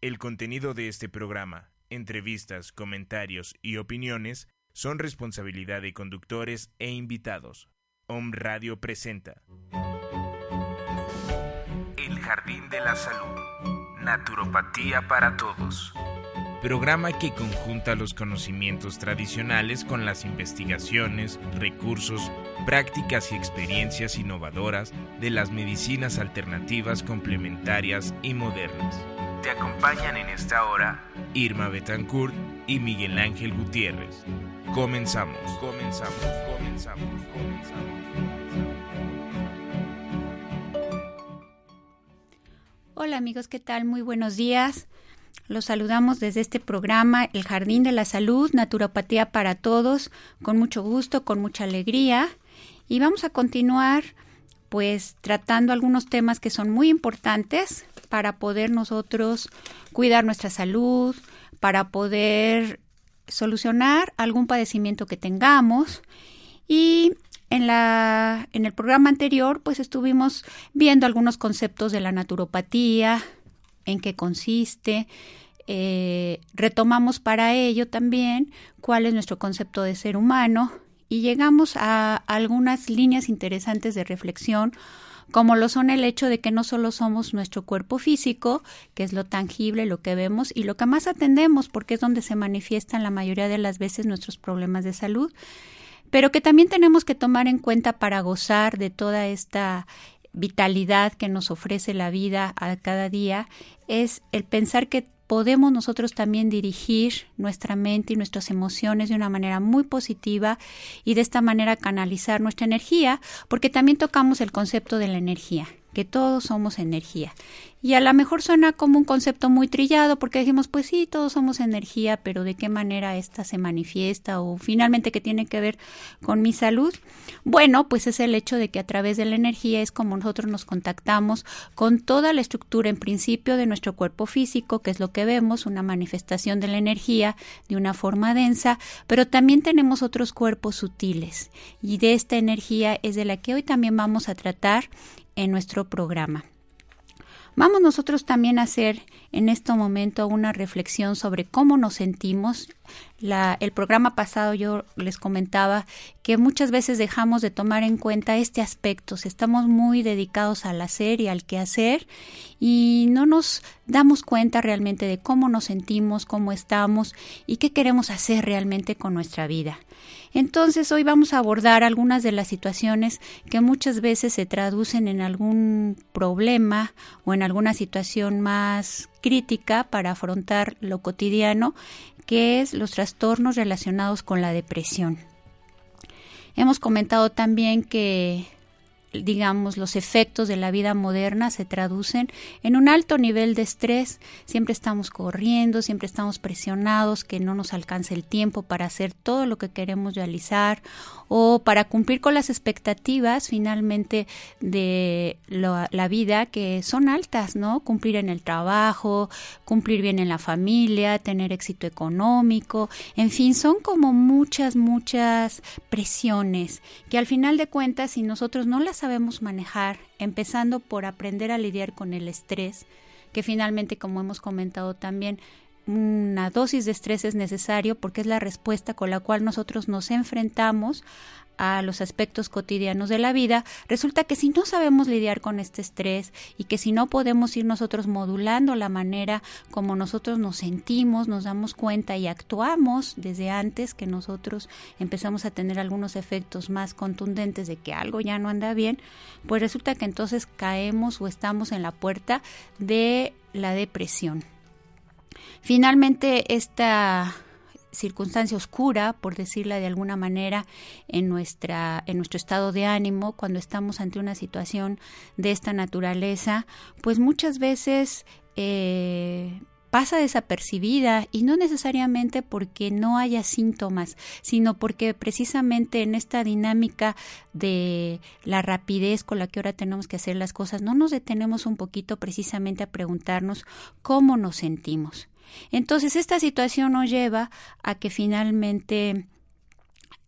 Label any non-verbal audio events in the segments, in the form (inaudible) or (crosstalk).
el contenido de este programa, entrevistas, comentarios y opiniones son responsabilidad de conductores e invitados. Om Radio presenta El Jardín de la Salud. Naturopatía para Todos. Programa que conjunta los conocimientos tradicionales con las investigaciones, recursos, prácticas y experiencias innovadoras de las medicinas alternativas complementarias y modernas. Te acompañan en esta hora Irma Betancourt y Miguel Ángel Gutiérrez. Comenzamos, comenzamos, comenzamos, comenzamos. Hola amigos, ¿qué tal? Muy buenos días. Los saludamos desde este programa El Jardín de la Salud, Naturopatía para Todos, con mucho gusto, con mucha alegría. Y vamos a continuar pues tratando algunos temas que son muy importantes para poder nosotros cuidar nuestra salud, para poder solucionar algún padecimiento que tengamos y en la en el programa anterior pues estuvimos viendo algunos conceptos de la naturopatía, en qué consiste, eh, retomamos para ello también cuál es nuestro concepto de ser humano y llegamos a algunas líneas interesantes de reflexión como lo son el hecho de que no solo somos nuestro cuerpo físico, que es lo tangible, lo que vemos y lo que más atendemos, porque es donde se manifiestan la mayoría de las veces nuestros problemas de salud, pero que también tenemos que tomar en cuenta para gozar de toda esta vitalidad que nos ofrece la vida a cada día, es el pensar que podemos nosotros también dirigir nuestra mente y nuestras emociones de una manera muy positiva y de esta manera canalizar nuestra energía, porque también tocamos el concepto de la energía, que todos somos energía. Y a lo mejor suena como un concepto muy trillado porque decimos, pues sí, todos somos energía, pero ¿de qué manera esta se manifiesta o finalmente qué tiene que ver con mi salud? Bueno, pues es el hecho de que a través de la energía es como nosotros nos contactamos con toda la estructura en principio de nuestro cuerpo físico, que es lo que vemos, una manifestación de la energía de una forma densa, pero también tenemos otros cuerpos sutiles y de esta energía es de la que hoy también vamos a tratar en nuestro programa. Vamos nosotros también a hacer en este momento una reflexión sobre cómo nos sentimos. El programa pasado yo les comentaba que muchas veces dejamos de tomar en cuenta este aspecto, estamos muy dedicados al hacer y al quehacer y no nos damos cuenta realmente de cómo nos sentimos, cómo estamos y qué queremos hacer realmente con nuestra vida. Entonces hoy vamos a abordar algunas de las situaciones que muchas veces se traducen en algún problema o en alguna situación más crítica para afrontar lo cotidiano, que es los trastornos relacionados con la depresión. Hemos comentado también que digamos, los efectos de la vida moderna se traducen en un alto nivel de estrés. Siempre estamos corriendo, siempre estamos presionados, que no nos alcance el tiempo para hacer todo lo que queremos realizar o para cumplir con las expectativas finalmente de la vida que son altas, ¿no? Cumplir en el trabajo, cumplir bien en la familia, tener éxito económico, en fin, son como muchas, muchas presiones que al final de cuentas, si nosotros no las sabemos manejar, empezando por aprender a lidiar con el estrés, que finalmente, como hemos comentado también, una dosis de estrés es necesario porque es la respuesta con la cual nosotros nos enfrentamos a los aspectos cotidianos de la vida, resulta que si no sabemos lidiar con este estrés y que si no podemos ir nosotros modulando la manera como nosotros nos sentimos, nos damos cuenta y actuamos desde antes que nosotros empezamos a tener algunos efectos más contundentes de que algo ya no anda bien, pues resulta que entonces caemos o estamos en la puerta de la depresión. Finalmente, esta circunstancia oscura, por decirla de alguna manera, en, nuestra, en nuestro estado de ánimo, cuando estamos ante una situación de esta naturaleza, pues muchas veces eh, pasa desapercibida y no necesariamente porque no haya síntomas, sino porque precisamente en esta dinámica de la rapidez con la que ahora tenemos que hacer las cosas, no nos detenemos un poquito precisamente a preguntarnos cómo nos sentimos. Entonces, esta situación nos lleva a que finalmente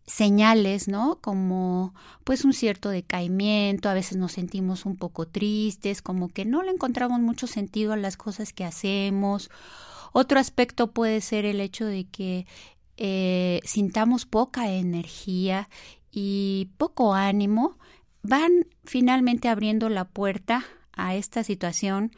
señales, ¿no? Como pues un cierto decaimiento, a veces nos sentimos un poco tristes, como que no le encontramos mucho sentido a las cosas que hacemos. Otro aspecto puede ser el hecho de que eh, sintamos poca energía y poco ánimo, van finalmente abriendo la puerta a esta situación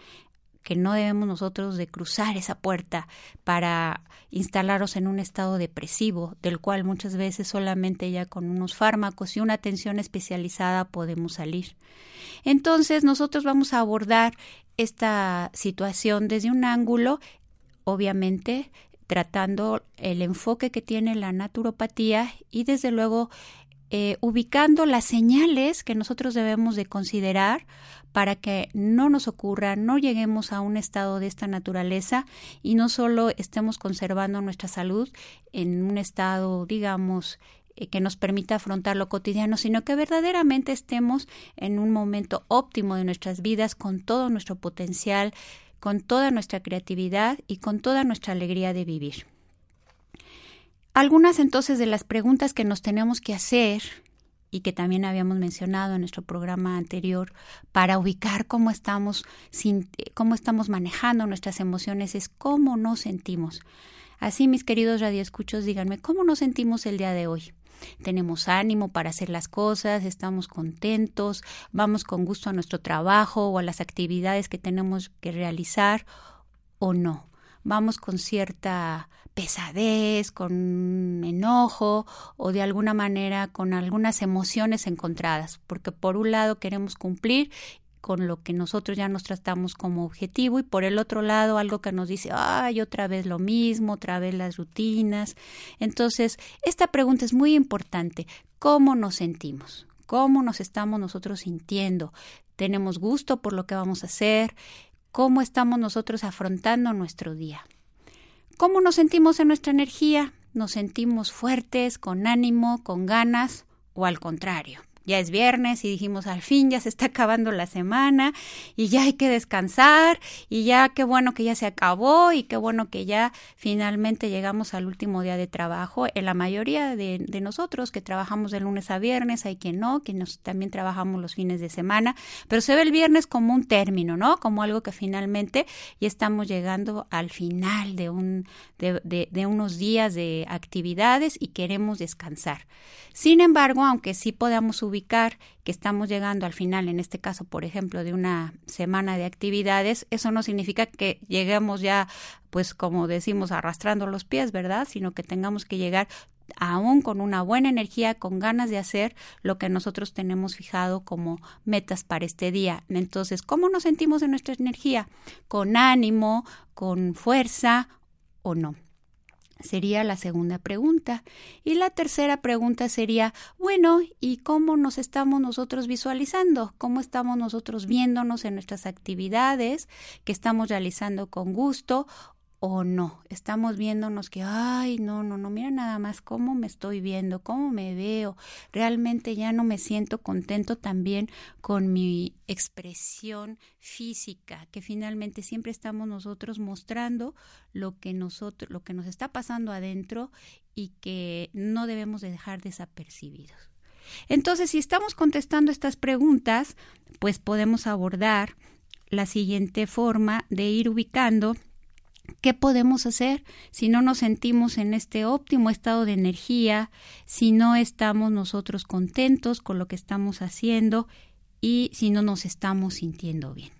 que no debemos nosotros de cruzar esa puerta para instalarnos en un estado depresivo, del cual muchas veces solamente ya con unos fármacos y una atención especializada podemos salir. Entonces nosotros vamos a abordar esta situación desde un ángulo, obviamente, tratando el enfoque que tiene la naturopatía y desde luego eh, ubicando las señales que nosotros debemos de considerar para que no nos ocurra, no lleguemos a un estado de esta naturaleza y no solo estemos conservando nuestra salud en un estado, digamos, eh, que nos permita afrontar lo cotidiano, sino que verdaderamente estemos en un momento óptimo de nuestras vidas con todo nuestro potencial, con toda nuestra creatividad y con toda nuestra alegría de vivir. Algunas entonces de las preguntas que nos tenemos que hacer y que también habíamos mencionado en nuestro programa anterior para ubicar cómo estamos cómo estamos manejando nuestras emociones es cómo nos sentimos. Así, mis queridos radioescuchos, díganme cómo nos sentimos el día de hoy. Tenemos ánimo para hacer las cosas, estamos contentos, vamos con gusto a nuestro trabajo o a las actividades que tenemos que realizar o no. Vamos con cierta pesadez, con enojo o de alguna manera con algunas emociones encontradas, porque por un lado queremos cumplir con lo que nosotros ya nos tratamos como objetivo y por el otro lado algo que nos dice, ay, otra vez lo mismo, otra vez las rutinas. Entonces, esta pregunta es muy importante. ¿Cómo nos sentimos? ¿Cómo nos estamos nosotros sintiendo? ¿Tenemos gusto por lo que vamos a hacer? ¿Cómo estamos nosotros afrontando nuestro día? ¿Cómo nos sentimos en nuestra energía? ¿Nos sentimos fuertes, con ánimo, con ganas o al contrario? Ya es viernes y dijimos al fin ya se está acabando la semana y ya hay que descansar y ya qué bueno que ya se acabó y qué bueno que ya finalmente llegamos al último día de trabajo. En la mayoría de, nosotros que trabajamos de lunes a viernes, hay quien no, que nos, también trabajamos los fines de semana, pero se ve el viernes como un término, ¿no? Como algo que finalmente ya estamos llegando al final de, un, de, de unos días de actividades y queremos descansar. Sin embargo, aunque sí podamos que estamos llegando al final, en este caso, por ejemplo, de una semana de actividades, eso no significa que lleguemos ya, pues como decimos, arrastrando los pies, ¿verdad? Sino que tengamos que llegar aún con una buena energía, con ganas de hacer lo que nosotros tenemos fijado como metas para este día. Entonces, ¿cómo nos sentimos en nuestra energía? ¿Con ánimo, con fuerza o no? Sería la segunda pregunta. Y la tercera pregunta sería, bueno, ¿y cómo nos estamos nosotros visualizando? ¿Cómo estamos nosotros viéndonos en nuestras actividades que estamos realizando con gusto o no. Estamos viéndonos que, ay, no, no, no, mira nada más cómo me estoy viendo, cómo me veo. Realmente ya no me siento contento también con mi expresión física, que finalmente siempre estamos nosotros mostrando lo que nosotros, lo que nos está pasando adentro y que no debemos de dejar desapercibidos. Entonces, si estamos contestando estas preguntas, pues podemos abordar la siguiente forma de ir ubicando ¿Qué podemos hacer si no nos sentimos en este óptimo estado de energía, si no estamos nosotros contentos con lo que estamos haciendo y si no nos estamos sintiendo bien?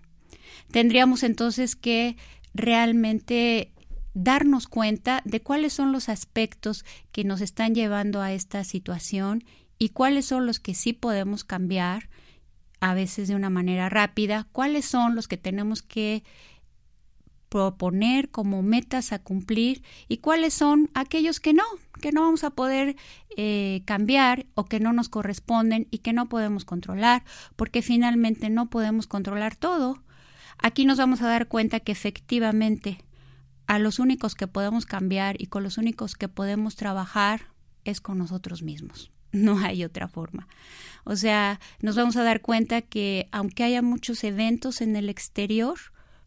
Tendríamos entonces que realmente darnos cuenta de cuáles son los aspectos que nos están llevando a esta situación y cuáles son los que sí podemos cambiar, a veces de una manera rápida, cuáles son los que tenemos que proponer como metas a cumplir y cuáles son aquellos que no, que no vamos a poder eh, cambiar o que no nos corresponden y que no podemos controlar, porque finalmente no podemos controlar todo. Aquí nos vamos a dar cuenta que efectivamente a los únicos que podemos cambiar y con los únicos que podemos trabajar es con nosotros mismos. (laughs) No hay otra forma. O sea, nos vamos a dar cuenta que aunque haya muchos eventos en el exterior,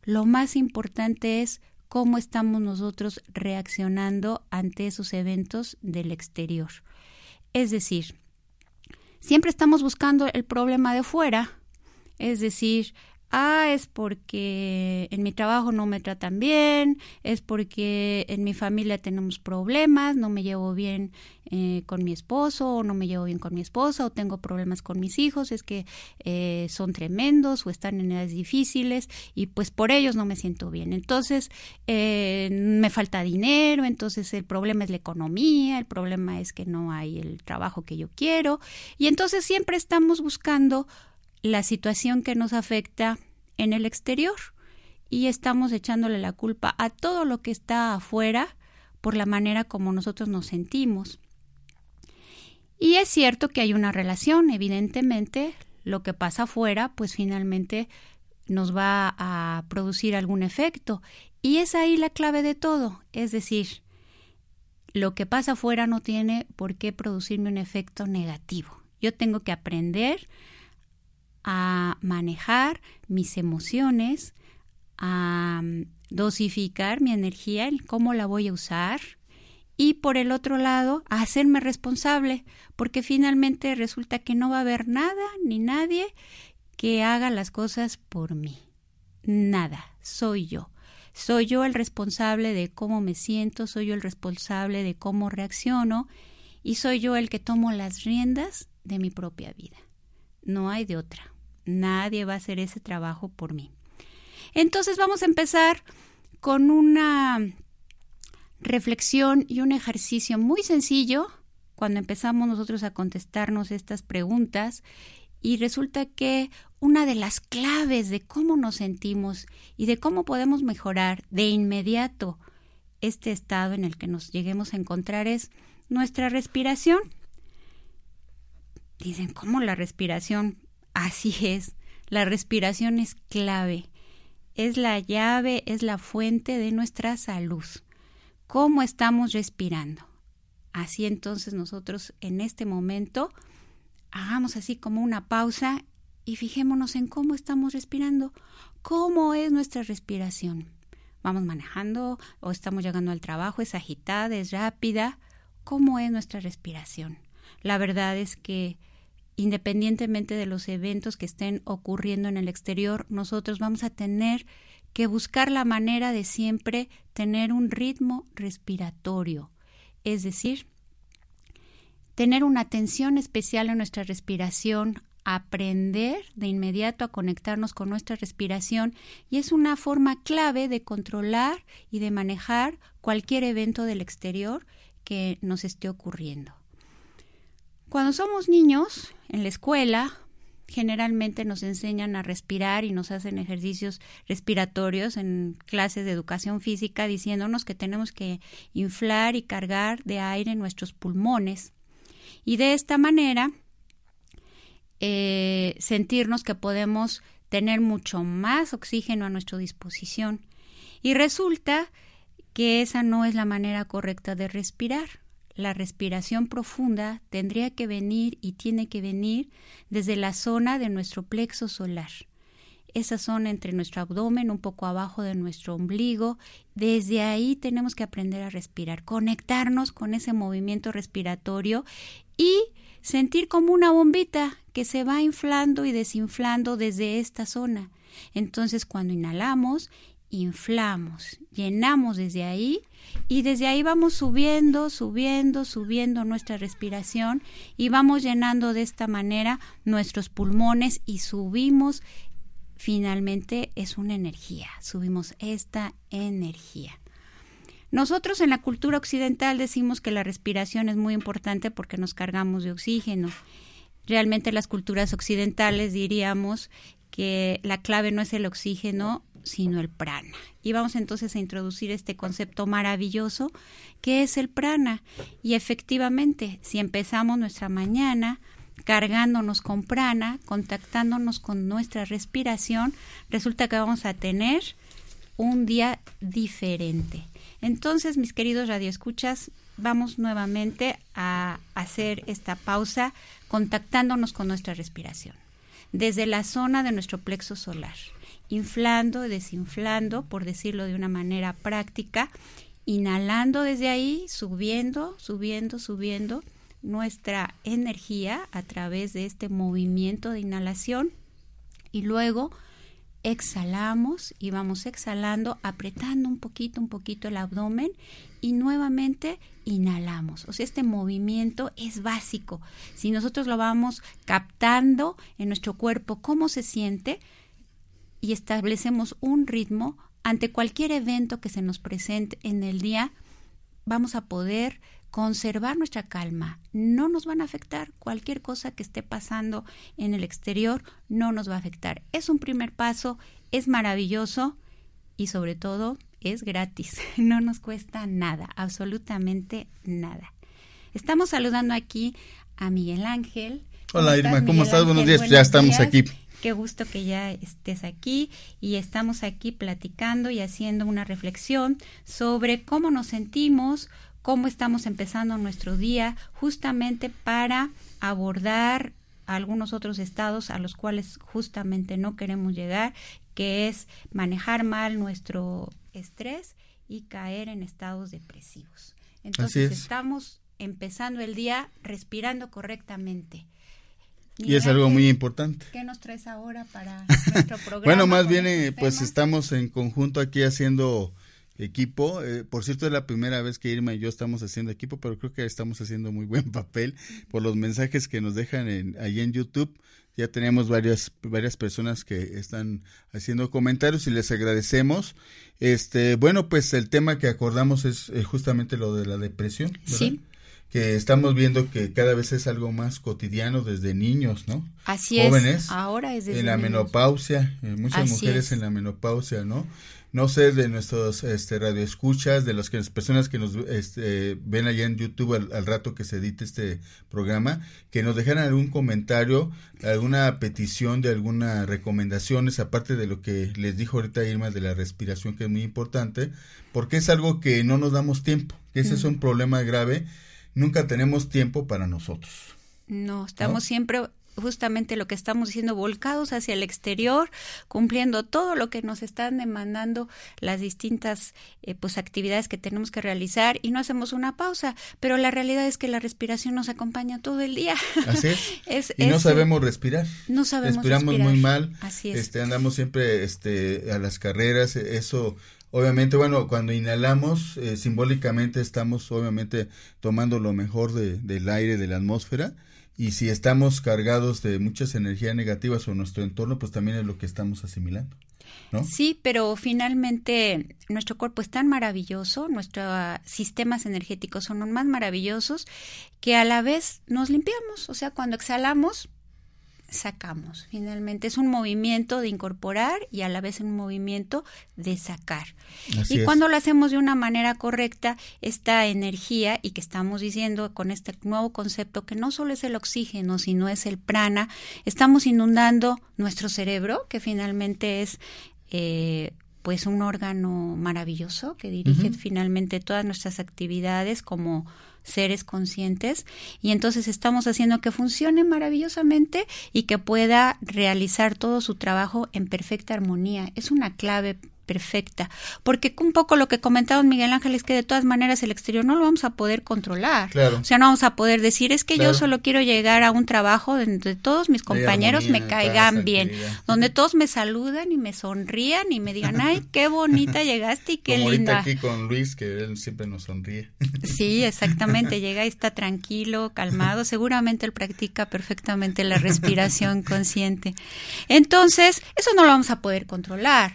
lo más importante es cómo estamos nosotros reaccionando ante esos eventos del exterior. Es decir, siempre estamos buscando el problema de fuera, es decir, ah, es porque en mi trabajo no me tratan bien, es porque en mi familia tenemos problemas, no me llevo bien eh, con mi esposo o no me llevo bien con mi esposa o tengo problemas con mis hijos, es que eh, son tremendos o están en edades difíciles y pues por ellos no me siento bien. Entonces eh, me falta dinero, entonces el problema es la economía, el problema es que no hay el trabajo que yo quiero y entonces siempre estamos buscando la situación que nos afecta en el exterior y estamos echándole la culpa a todo lo que está afuera por la manera como nosotros nos sentimos. Y es cierto que hay una relación, evidentemente, lo que pasa afuera, pues finalmente nos va a producir algún efecto. Y es ahí la clave de todo, es decir, lo que pasa afuera no tiene por qué producirme un efecto negativo. Yo tengo que aprender a manejar mis emociones, a mm, dosificar mi energía, cómo la voy a usar y por el otro lado a hacerme responsable, porque finalmente resulta que no va a haber nada ni nadie que haga las cosas por mí. Nada, soy yo. Soy yo el responsable de cómo me siento, soy yo el responsable de cómo reacciono y soy yo el que tomo las riendas de mi propia vida. No hay de otra. Nadie va a hacer ese trabajo por mí. Entonces vamos a empezar con una reflexión y un ejercicio muy sencillo cuando empezamos nosotros a contestarnos estas preguntas y resulta que una de las claves de cómo nos sentimos y de cómo podemos mejorar de inmediato este estado en el que nos lleguemos a encontrar es nuestra respiración. Dicen, ¿cómo la respiración? Así es, la respiración es clave, es la llave, es la fuente de nuestra salud. ¿Cómo estamos respirando? Así entonces nosotros en este momento hagamos así como una pausa y fijémonos en cómo estamos respirando, cómo es nuestra respiración. Vamos manejando o estamos llegando al trabajo, es agitada, es rápida, cómo es nuestra respiración. La verdad es que independientemente de los eventos que estén ocurriendo en el exterior, nosotros vamos a tener que buscar la manera de siempre tener un ritmo respiratorio, es decir, tener una atención especial en nuestra respiración, aprender de inmediato a conectarnos con nuestra respiración y es una forma clave de controlar y de manejar cualquier evento del exterior que nos esté ocurriendo. Cuando somos niños, en la escuela, generalmente nos enseñan a respirar y nos hacen ejercicios respiratorios en clases de educación física diciéndonos que tenemos que inflar y cargar de aire nuestros pulmones y de esta manera eh, sentirnos que podemos tener mucho más oxígeno a nuestra disposición. Y resulta que esa no es la manera correcta de respirar la respiración profunda tendría que venir y tiene que venir desde la zona de nuestro plexo solar. Esa zona entre nuestro abdomen, un poco abajo de nuestro ombligo, desde ahí tenemos que aprender a respirar, conectarnos con ese movimiento respiratorio y sentir como una bombita que se va inflando y desinflando desde esta zona. Entonces, cuando inhalamos, inflamos, llenamos desde ahí y desde ahí vamos subiendo, subiendo, subiendo nuestra respiración y vamos llenando de esta manera nuestros pulmones y subimos, finalmente es una energía, subimos esta energía. Nosotros en la cultura occidental decimos que la respiración es muy importante porque nos cargamos de oxígeno. Realmente las culturas occidentales diríamos que la clave no es el oxígeno, sino el prana. Y vamos entonces a introducir este concepto maravilloso que es el prana. Y efectivamente, si empezamos nuestra mañana cargándonos con prana, contactándonos con nuestra respiración, resulta que vamos a tener un día diferente. Entonces, mis queridos radioescuchas, vamos nuevamente a hacer esta pausa contactándonos con nuestra respiración. Desde la zona de nuestro plexo solar, inflando desinflando, por decirlo de una manera práctica, inhalando desde ahí, subiendo, subiendo, subiendo nuestra energía a través de este movimiento de inhalación y luego exhalamos y vamos exhalando, apretando un poquito, un poquito el abdomen y nuevamente inhalamos. O sea, este movimiento es básico. Si nosotros lo vamos captando en nuestro cuerpo, cómo se siente y establecemos un ritmo ante cualquier evento que se nos presente en el día, vamos a poder conservar nuestra calma. No nos van a afectar. Cualquier cosa que esté pasando en el exterior no nos va a afectar. Es un primer paso, es maravilloso y sobre todo es gratis. (laughs) No nos cuesta nada, absolutamente nada. Estamos saludando aquí a Miguel Ángel. Hola Irma, ¿cómo estás? Buenos días, ya estamos aquí. Qué gusto que ya estés aquí y estamos aquí platicando y haciendo una reflexión sobre cómo nos sentimos, cómo estamos empezando nuestro día, justamente para abordar algunos otros estados a los cuales justamente no queremos llegar, que es manejar mal nuestro estrés y caer en estados depresivos. Entonces estamos empezando el día respirando correctamente. Y es algo muy importante. ¿Qué nos traes ahora para (laughs) nuestro programa? bueno, más bien, eh, pues estamos en conjunto aquí haciendo equipo. Eh, por cierto, es la primera vez que Irma y yo estamos haciendo equipo, pero creo que estamos haciendo muy buen (laughs) papel por los mensajes que nos dejan en, ahí en YouTube. Ya tenemos varias, varias personas que están haciendo comentarios y les agradecemos. Este, bueno, pues el tema que acordamos es eh, justamente lo de la depresión. Sí que estamos viendo que cada vez es algo más cotidiano desde niños, ¿no? Así Jóvenes, es. Ahora es desde En la menopausia, eh, muchas mujeres en la menopausia, ¿no? no sé de nuestros este, radioescuchas, de las, que, las personas que nos este, ven allá en YouTube al, rato que se edite este programa, que nos dejaran algún comentario, alguna petición de alguna recomendaciones, aparte de lo que les dijo ahorita Irma de la respiración, que es muy importante, porque es algo que no nos damos tiempo, que ese es un problema grave, nunca tenemos tiempo para nosotros. No, estamos siempre justamente lo que estamos diciendo, volcados hacia el exterior, cumpliendo todo lo que nos están demandando las distintas eh, pues actividades que tenemos que realizar y no hacemos una pausa, pero la realidad es que la respiración nos acompaña todo el día. Así es. (laughs) y no sabemos respirar. No sabemos Respiramos muy mal. Así es. Este andamos siempre este a las carreras, eso Obviamente, bueno, cuando inhalamos, eh, simbólicamente estamos obviamente tomando lo mejor de, del aire, de la atmósfera, y si estamos cargados de muchas energías negativas o nuestro entorno, pues también es lo que estamos asimilando. ¿No? Sí, pero finalmente nuestro cuerpo es tan maravilloso, nuestros sistemas energéticos son más maravillosos que a la vez nos limpiamos, o sea, cuando exhalamos sacamos. Finalmente es un movimiento de incorporar y a la vez un movimiento de sacar. y cuando lo hacemos de una manera correcta, esta energía y que estamos diciendo con este nuevo concepto que no solo es el oxígeno, sino es el prana, estamos inundando nuestro cerebro, que finalmente es eh, pues un órgano maravilloso que dirige finalmente todas nuestras actividades como seres conscientes y entonces estamos haciendo que funcione maravillosamente y que pueda realizar todo su trabajo en perfecta armonía. Es una clave perfecta. Porque un poco lo que comentaba Miguel Ángel es que de todas maneras el exterior no lo vamos a poder controlar. O sea, no vamos a poder decir, es que yo solo quiero llegar a un trabajo donde todos mis compañeros me caigan bien, (laughs) donde todos me saludan y me sonrían y me digan, ay, qué bonita (laughs) llegaste y qué Como linda. aquí con Luis, que él siempre nos sonríe. (laughs) Sí, exactamente. Llega y está tranquilo, calmado. Seguramente él practica perfectamente la respiración consciente. Entonces, eso no lo vamos a poder controlar.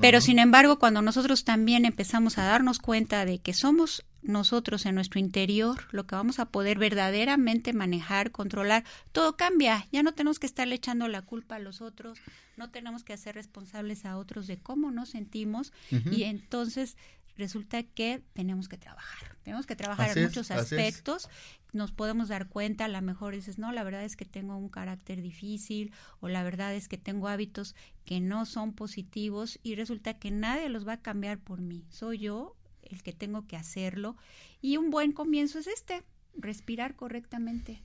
pero sin embargo, cuando nosotros también empezamos a darnos cuenta de que somos nosotros en nuestro interior, lo que vamos a poder verdaderamente manejar, controlar, todo cambia. Ya no tenemos que estarle echando la culpa a los otros, no tenemos que hacer responsables a otros de cómo nos sentimos y entonces resulta que tenemos que trabajar. Tenemos que trabajar en muchos aspectos. Nos podemos dar cuenta, a lo mejor dices, no, la verdad es que tengo un carácter difícil o la verdad es que tengo hábitos que no son positivos y resulta que nadie los va a cambiar por mí. Soy yo el que tengo que hacerlo. Y un buen comienzo es este, respirar correctamente.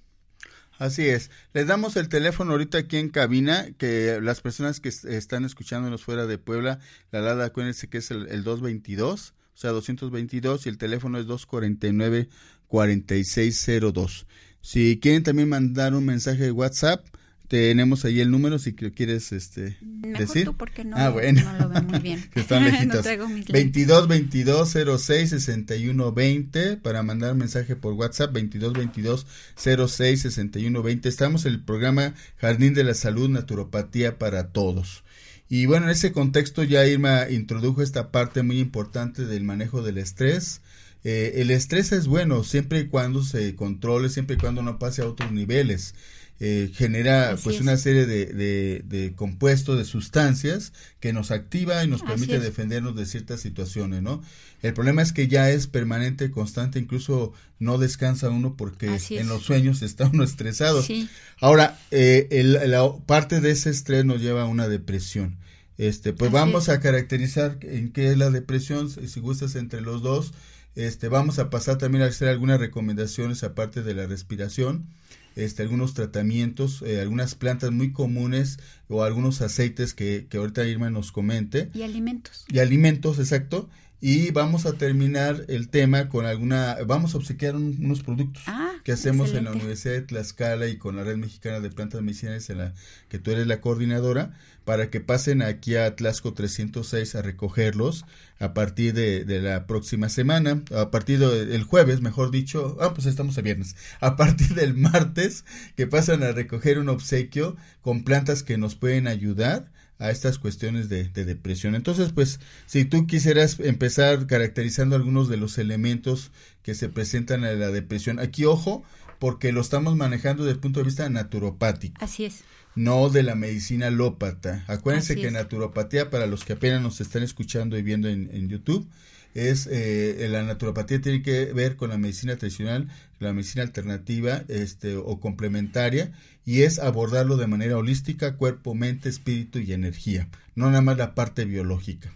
Así es. Les damos el teléfono ahorita aquí en cabina, que las personas que están escuchándonos fuera de Puebla, la LADA, acuérdense que es el, el 222, o sea, 222, y el teléfono es 249-4602. Si quieren también mandar un mensaje de WhatsApp, tenemos ahí el número si quieres este decir. Tú porque no, ah, bueno. no lo veo muy bien. (laughs) Están (laughs) lejitos. no 22 22 06 61 20 para mandar mensaje por WhatsApp 22 22 06 61 20. Estamos en el programa Jardín de la Salud Naturopatía para todos. Y bueno, en ese contexto ya Irma introdujo esta parte muy importante del manejo del estrés. Eh, el estrés es bueno siempre y cuando se controle, siempre y cuando no pase a otros niveles. Eh, genera pues una serie de, de, compuestos, de sustancias que nos activa y nos permite defendernos de ciertas situaciones, ¿no? El problema es que ya es permanente, constante, incluso no descansa uno porque en los sueños está uno estresado. Ahora, eh, la parte de ese estrés nos lleva a una depresión. Este, pues vamos a caracterizar en qué es la depresión, si gustas entre los dos. Este, vamos a pasar también a hacer algunas recomendaciones aparte de la respiración este, algunos tratamientos, eh, algunas plantas muy comunes o algunos aceites que, que ahorita Irma nos comente. Y alimentos. Y alimentos, exacto. Y vamos a terminar el tema con alguna, vamos a obsequiar unos productos ah, que hacemos en la Universidad de Tlaxcala y con la Red Mexicana de Plantas Medicinales en la que tú eres la coordinadora, para que pasen aquí a Tlaxco 306 a recogerlos a partir de, de la próxima semana, a partir del jueves, mejor dicho, ah, pues estamos a viernes, a partir del martes, que pasan a recoger un obsequio con plantas que nos pueden ayudar a estas cuestiones de, depresión. Entonces, pues, si tú quisieras empezar caracterizando algunos de los elementos que se presentan en la depresión, aquí ojo, porque lo estamos manejando desde el punto de vista naturopático. Así es. No de la medicina lópata. Acuérdense que naturopatía, para los que apenas nos están escuchando y viendo en, en YouTube, es eh, la naturopatía tiene que ver con la medicina tradicional, la medicina alternativa este, o complementaria y es abordarlo de manera holística, cuerpo, mente, espíritu y energía, no nada más la parte biológica.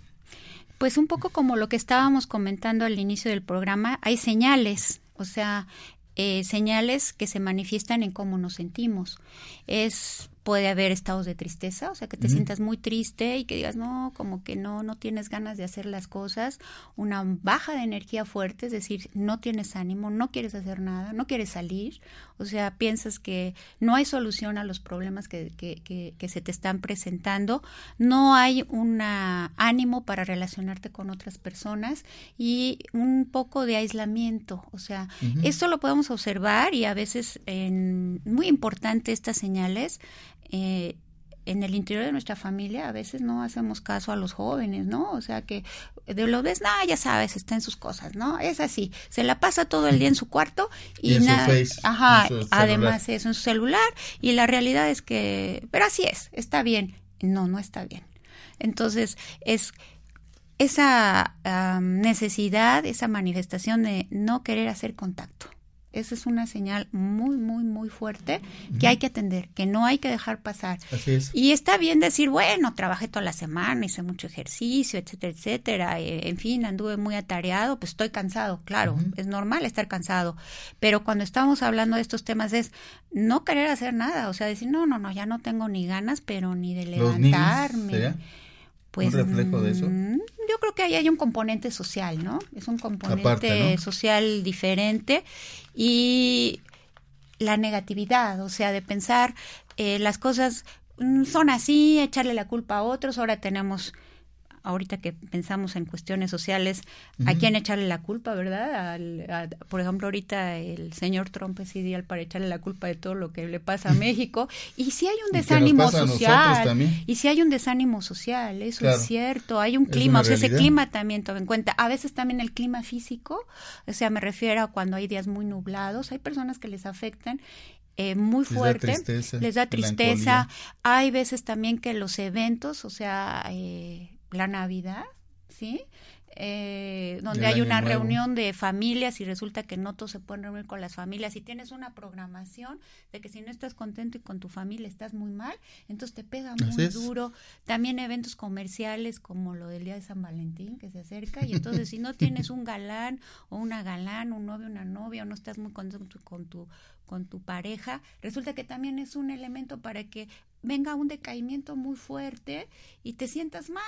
Pues un poco como lo que estábamos comentando al inicio del programa, hay señales, o sea, eh, señales que se manifiestan en cómo nos sentimos. Es puede haber estados de tristeza, o sea, que te sientas muy triste y que digas, no, como que no, no tienes ganas de hacer las cosas, una baja de energía fuerte, es decir, no tienes ánimo, no quieres hacer nada, no quieres salir, o sea, piensas que no hay solución a los problemas que, que, que, se te están presentando, no hay un ánimo para relacionarte con otras personas y un poco de aislamiento, o sea, esto lo podemos observar y a veces en, muy importante estas señales eh, en el interior de nuestra familia a veces no hacemos caso a los jóvenes, ¿no? O sea que de lo ves, nada, ya sabes, está en sus cosas, ¿no? Es así, se la pasa todo el día en su cuarto y, nada, ajá, además es en su celular y la realidad es que, pero así es, está bien, no, no está bien. Entonces es esa necesidad, esa manifestación de no querer hacer contacto esa es una señal muy, muy, muy fuerte que hay que atender, que no hay que dejar pasar. Así es. Y está bien decir, bueno, trabajé toda la semana, hice mucho ejercicio, etcétera, etcétera. Eh, en fin, anduve muy atareado, pues estoy cansado, claro, es normal estar cansado. Pero cuando estamos hablando de estos temas es no querer hacer nada, o sea, decir, no, no, no, ya no tengo ni ganas, pero ni de levantarme. Pues, ¿Un reflejo de eso? Mm, yo creo que ahí hay un componente social, ¿no? Es un componente social diferente y la negatividad, o sea, de pensar eh, las cosas mm, son así, echarle la culpa a otros, ahora tenemos ahorita que pensamos en cuestiones sociales, ¿a quién echarle la culpa, verdad? por ejemplo, ahorita el señor Trump es ideal para echarle la culpa de todo lo que le pasa a México. Y si hay un desánimo social, y si hay un desánimo social, eso es cierto, hay un clima, o sea, ese clima también toma en cuenta. A veces también el clima físico, o sea, me refiero a cuando hay días muy nublados, hay personas que les afectan eh, muy fuerte, les da tristeza. Hay veces también que los eventos, o sea, eh, la Navidad, ¿sí? Eh, donde hay una reunión de familias y resulta que no todos se pueden reunir con las familias y tienes una programación de que si no estás contento y con tu familia estás muy mal, entonces te pega muy duro. También eventos comerciales como lo del Día de San Valentín que se acerca y entonces si no tienes un galán o una galán, un novio, una novia o no estás muy contento con tu con tu pareja, resulta que también es un elemento para que venga un decaimiento muy fuerte y te sientas mal.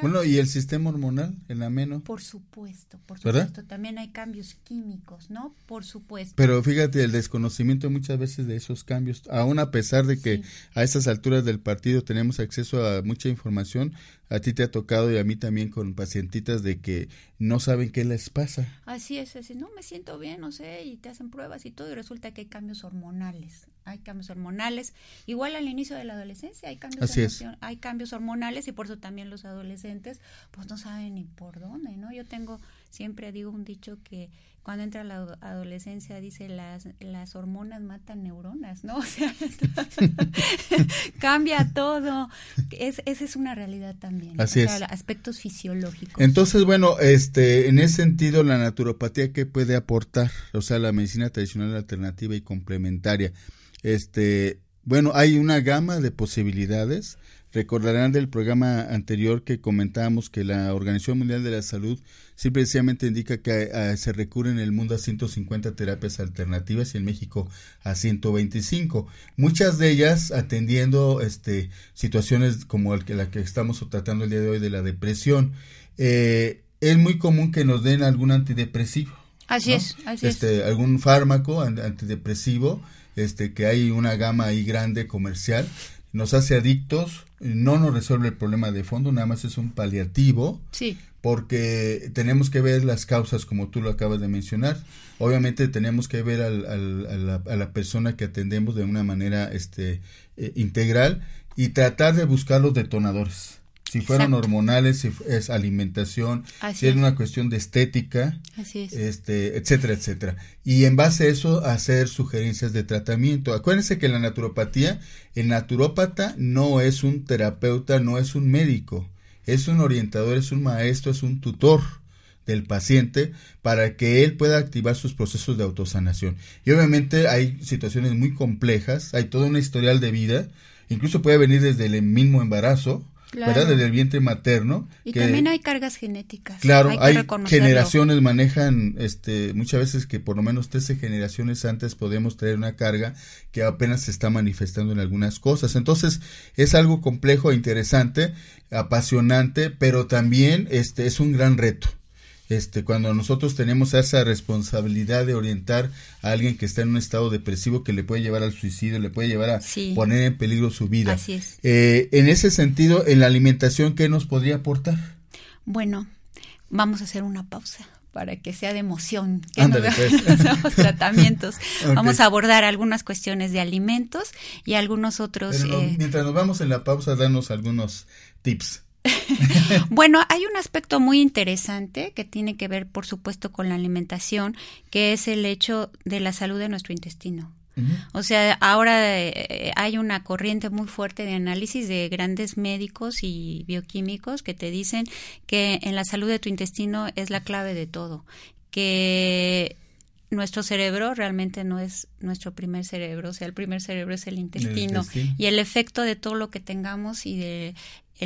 bueno, ¿y el sistema hormonal, el ameno? Por supuesto, por supuesto. También hay cambios químicos, ¿no? Por supuesto. Pero fíjate, el desconocimiento muchas veces de esos cambios, aún a pesar de que a estas alturas del partido tenemos acceso a mucha información, a ti te ha tocado y a mí también con pacientitas de que no saben qué les pasa. Así es, así, no me siento bien, no sé, y te hacen pruebas y todo y resulta que hay cambios hormonales. Hay cambios hormonales. Igual al inicio de la adolescencia hay cambios, hay cambios hormonales y por eso también los adolescentes pues no saben ni por dónde, ¿no? Yo tengo, siempre digo un dicho que cuando entra la adolescencia dice las, las hormonas matan neuronas, ¿no? (laughs) O sea, (laughs) cambia todo. Es, esa es una realidad también. Así es. Aspectos fisiológicos. Entonces, bueno, este, en ese sentido, la naturopatía, ¿qué puede aportar? O sea, la medicina tradicional alternativa y complementaria. Este, bueno, hay una gama de posibilidades. Recordarán del programa anterior que comentábamos que la Organización Mundial de la Salud simplemente indica que eh, se recurre en el mundo a 150 terapias alternativas y en México a 125. Muchas de ellas atendiendo este, situaciones como el que, la que estamos tratando el día de hoy de la depresión. Eh, es muy común que nos den algún antidepresivo. Así es, así este, Algún fármaco antidepresivo, este, que hay una gama ahí grande comercial nos hace adictos, no nos resuelve el problema de fondo, nada más es un paliativo. Sí. Porque tenemos que ver las causas, como tú lo acabas de mencionar. Obviamente tenemos que ver al, a, la, persona que atendemos de una manera este, eh, integral y tratar de buscar los detonadores si fueron hormonales, si es alimentación, si es una cuestión de estética, este, etcétera, etcétera. Y en base a eso hacer sugerencias de tratamiento. Acuérdense que la naturopatía, el naturópata no es un terapeuta, no es un médico, es un orientador, es un maestro, es un tutor del paciente para que él pueda activar sus procesos de autosanación. Y obviamente hay situaciones muy complejas, hay toda una historial de vida, incluso puede venir desde el mismo embarazo, ¿verdad? Desde el vientre materno. Y también hay cargas genéticas. Claro, hay, generaciones manejan, este, muchas veces que por lo menos 13 generaciones antes podemos traer una carga que apenas se está manifestando en algunas cosas. Entonces, es algo complejo e interesante, apasionante, pero también este, es un gran reto este, cuando nosotros tenemos esa responsabilidad de orientar a alguien que está en un estado depresivo que le puede llevar al suicidio, le puede llevar a poner en peligro su vida. Así es. Eh, en ese sentido, en la alimentación, ¿qué nos podría aportar? Bueno, vamos a hacer una pausa para que sea de emoción que nos pues. (laughs) tratamientos. (laughs) Vamos a abordar algunas cuestiones de alimentos y algunos otros. Eh, mientras nos vamos en la pausa, danos algunos tips. (laughs) bueno, hay un aspecto muy interesante que tiene que ver, por supuesto, con la alimentación, que es el hecho de la salud de nuestro intestino. O sea, ahora eh, hay una corriente muy fuerte de análisis de grandes médicos y bioquímicos que te dicen que en la salud de tu intestino es la clave de todo, que nuestro cerebro realmente no es nuestro primer cerebro, o sea, el primer cerebro es el intestino, y el efecto de todo lo que tengamos y de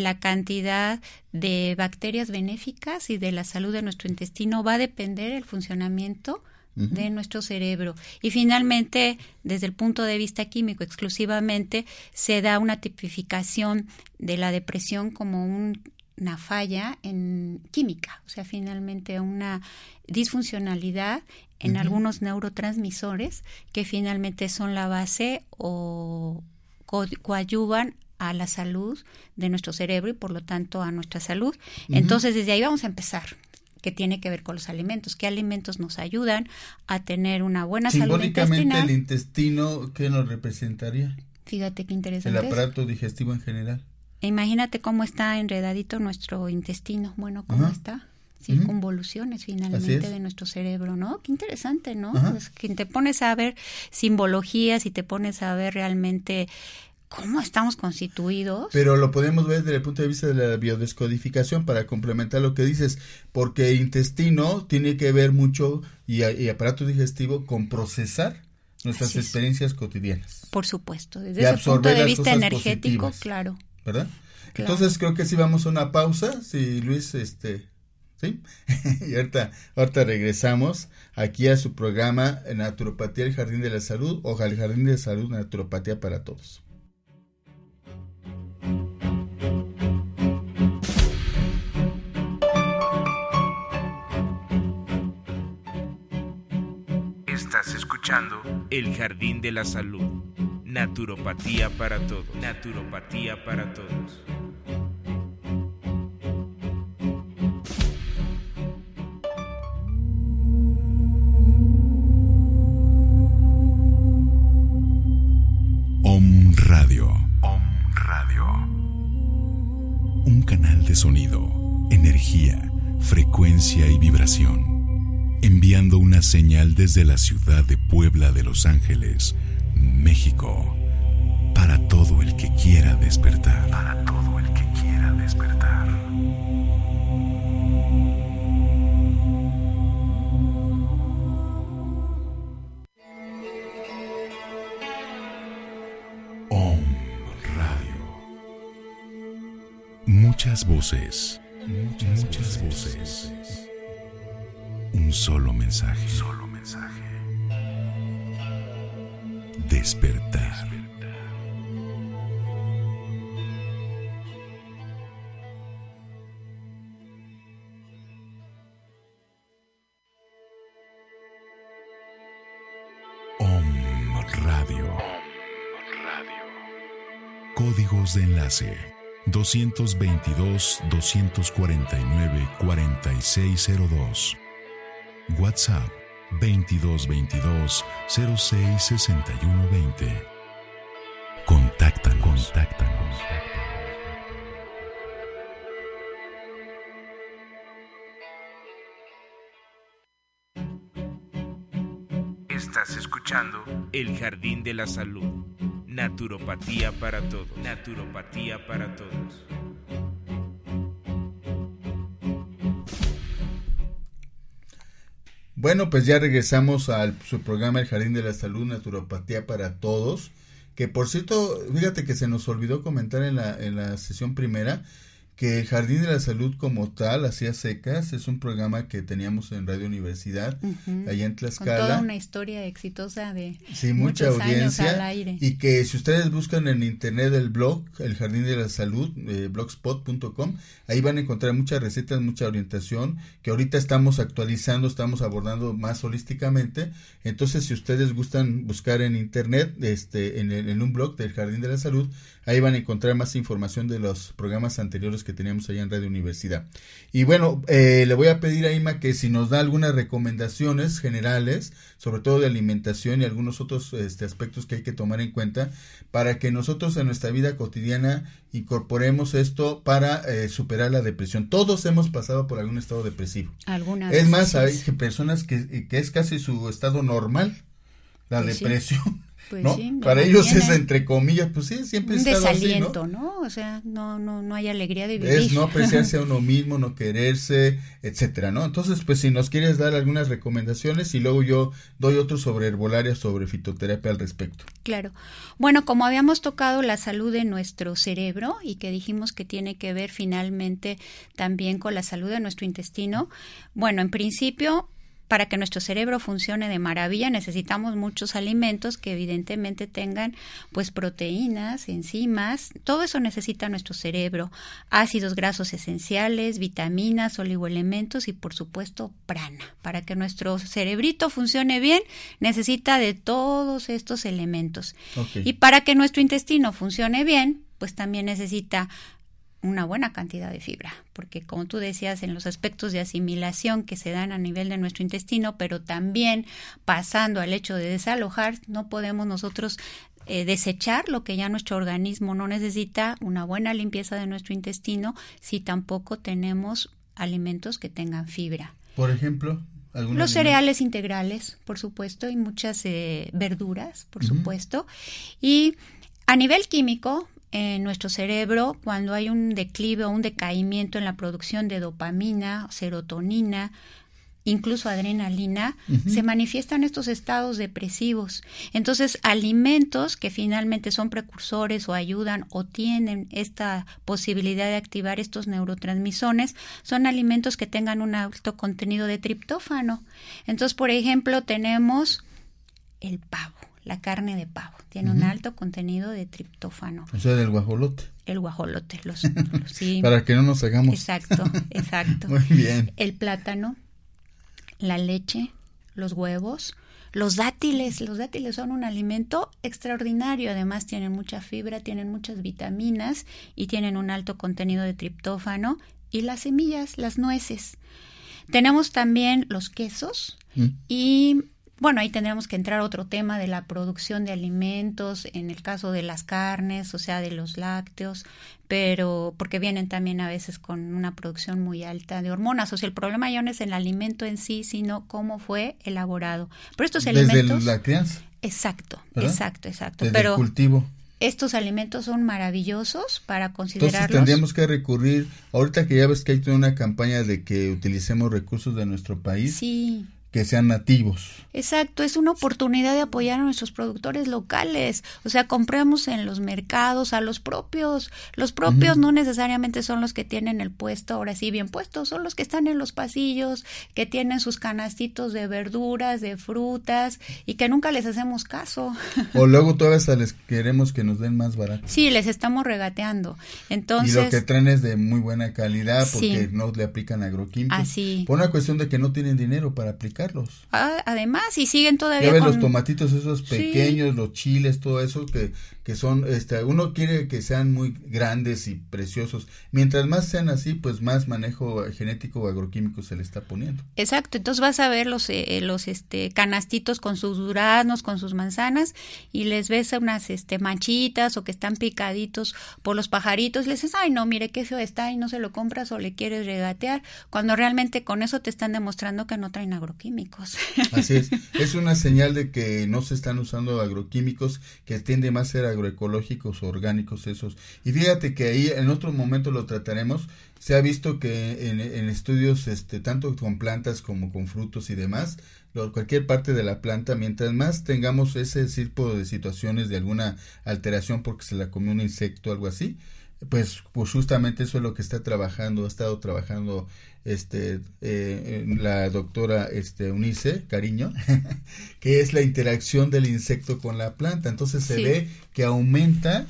la cantidad de bacterias benéficas y de la salud de nuestro intestino va a depender el funcionamiento de nuestro cerebro. Y finalmente, desde el punto de vista químico exclusivamente, se da una tipificación de la depresión como una falla en química, o sea, finalmente una disfuncionalidad en algunos neurotransmisores que finalmente son la base o coadyuvan a la salud de nuestro cerebro y por lo tanto a nuestra salud. Entonces desde ahí vamos a empezar que tiene que ver con los alimentos, qué alimentos nos ayudan a tener una buena salud intestinal. el intestino, ¿qué nos representaría? Fíjate qué interesante. El aparato digestivo en general. E imagínate cómo está enredadito nuestro intestino, bueno, cómo está circunvoluciones finalmente de nuestro cerebro, ¿no? Qué interesante, ¿no? Que te pones a ver simbologías y te pones a ver realmente cómo estamos constituidos. Pero lo podemos ver desde el punto de vista de la biodescodificación para complementar lo que dices, porque el intestino tiene que ver mucho y, aparato digestivo con procesar nuestras experiencias cotidianas. Por supuesto, desde ese punto de vista energético, claro. ¿Verdad? Entonces creo que si vamos a una pausa, si Luis, este, ¿sí? (laughs) y ahorita, ahorita regresamos aquí a su programa Naturopatía, el Jardín de la Salud, o el Jardín de la Salud, Naturopatía para Todos. El Jardín de la Salud. Naturopatía para todos. Naturopatía para todos. Om Radio. Om Radio. Un canal de sonido, energía, frecuencia y vibración enviando una señal desde la ciudad de Puebla de Los Ángeles, México, para todo el que quiera despertar. Para todo el que quiera despertar. Om Radio. Muchas voces. Muchas, muchas voces un solo mensaje. Solo mensaje. Despertar. Om Radio. Radio. Códigos de enlace 222 249 4602 WhatsApp 2222 066120. Contáctanos. Contáctanos. Estás escuchando El Jardín de la Salud. Naturopatía para todos. Naturopatía para todos. Bueno, pues ya regresamos a su programa El Jardín de la Salud, Naturopatía para Todos. Que por cierto, fíjate que se nos olvidó comentar en la, en la sesión primera que el Jardín de la Salud como tal, hacía secas, es un programa que teníamos en Radio Universidad, allá en Tlaxcala. Con toda una historia exitosa de sí, mucha audiencia, al aire. Y que si ustedes buscan en internet el blog, el Jardín de la Salud, eh, blogspot.com, ahí van a encontrar muchas recetas, mucha orientación, que ahorita estamos actualizando, estamos abordando más holísticamente. Entonces, si ustedes gustan buscar en internet, este, en, en un blog del Jardín de la Salud, Ahí van a encontrar más información de los programas anteriores que teníamos allá en Radio Universidad. Y bueno, eh, le voy a pedir a Ima que si nos da algunas recomendaciones generales, sobre todo de alimentación y algunos otros este, aspectos que hay que tomar en cuenta, para que nosotros en nuestra vida cotidiana incorporemos esto para eh, superar la depresión. Todos hemos pasado por algún estado depresivo. Es más, hay personas que, que, es casi su estado normal, la depresión. Pues ¿no? Para ellos es entre comillas, pues sí, siempre un desaliento, ¿no? O sea, no, no, no hay alegría de vivir. Es no apreciarse a (laughs) uno mismo, no quererse, etcétera, ¿no? Entonces, pues si nos quieres dar algunas recomendaciones y luego yo doy otro sobre herbolaria, sobre fitoterapia al respecto. Claro. Bueno, como habíamos tocado la salud de nuestro cerebro y que dijimos que tiene que ver finalmente también con la salud de nuestro intestino, bueno, en principio para que nuestro cerebro funcione de maravilla necesitamos muchos alimentos que evidentemente tengan pues proteínas, enzimas, todo eso necesita nuestro cerebro, ácidos grasos esenciales, vitaminas, oligoelementos y por supuesto prana. Para que nuestro cerebrito funcione bien necesita de todos estos elementos. Y para que nuestro intestino funcione bien, pues también necesita una buena cantidad de fibra, porque como tú decías, en los aspectos de asimilación que se dan a nivel de nuestro intestino, pero también pasando al hecho de desalojar, no podemos nosotros eh, desechar lo que ya nuestro organismo no necesita, una buena limpieza de nuestro intestino, si tampoco tenemos alimentos que tengan fibra. Por ejemplo, los cereales integrales, por supuesto, y muchas eh, verduras, por supuesto. Y a nivel químico, en nuestro cerebro, cuando hay un declive o un decaimiento en la producción de dopamina, serotonina, incluso adrenalina, se manifiestan estos estados depresivos. Entonces, alimentos que finalmente son precursores o ayudan o tienen esta posibilidad de activar estos neurotransmisores son alimentos que tengan un alto contenido de triptófano. Entonces, por ejemplo, tenemos el pavo, la carne de pavo, tiene un alto contenido de triptófano. O sea, del guajolote. El guajolote, los, (laughs) sí. Para que no nos hagamos. Exacto, (laughs) exacto. Muy bien. El plátano, la leche, los huevos, los dátiles. Los dátiles son un alimento extraordinario. Además tienen mucha fibra, tienen muchas vitaminas y tienen un alto contenido de triptófano. Y las semillas, las nueces. Tenemos también los quesos mm. y bueno, ahí tendremos que entrar otro tema de la producción de alimentos, en el caso de las carnes, o sea, de los lácteos, pero porque vienen también a veces con una producción muy alta de hormonas. O sea, el problema ya no es el alimento en sí, sino cómo fue elaborado. Pero estos alimentos... Desde la crianza. Exacto, exacto, exacto. Desde pero el cultivo. Estos alimentos son maravillosos para considerarlos. Entonces tendríamos que recurrir, ahorita que ya ves que hay toda una campaña de que utilicemos recursos de nuestro país. Sí que sean nativos. Exacto, es una oportunidad de apoyar a nuestros productores locales. O sea, compremos en los mercados a los propios. Los propios no necesariamente son los que tienen el puesto, ahora sí bien puesto, son los que están en los pasillos, que tienen sus canastitos de verduras, de frutas y que nunca les hacemos caso. O (laughs) luego todavía les queremos que nos den más barato. Sí, les estamos regateando. Entonces, y lo que traen es de muy buena calidad porque no le aplican agroquímicos. Así. Por una cuestión de que no tienen dinero para aplicar Ah, además, y siguen todavía. Ya ves los tomatitos esos pequeños, los chiles, todo eso que, que son, este, uno quiere que sean muy grandes y preciosos. Mientras más sean así, pues más manejo genético o agroquímico se le está poniendo. Exacto, entonces vas a ver los, eh, los este, canastitos con sus duraznos, con sus manzanas, y les ves unas este, manchitas o que están picaditos por los pajaritos, y les dices, ay no, mire qué feo está y no se lo compras o le quieres regatear, cuando realmente con eso te están demostrando que no traen agroquímicos. Así es, es una señal de que no se están usando agroquímicos, que tiende más a ser agroecológicos o orgánicos esos. Y fíjate que ahí en otro momento lo trataremos, se ha visto que en, estudios este, tanto con plantas como con frutos y demás, cualquier parte de la planta, mientras más tengamos ese tipo de situaciones de alguna alteración porque se la comió un insecto o algo así, pues, pues justamente eso es lo que está trabajando, ha estado trabajando este eh, la doctora este Unice Cariño, (laughs) que es la interacción del insecto con la planta. Entonces se ve que aumenta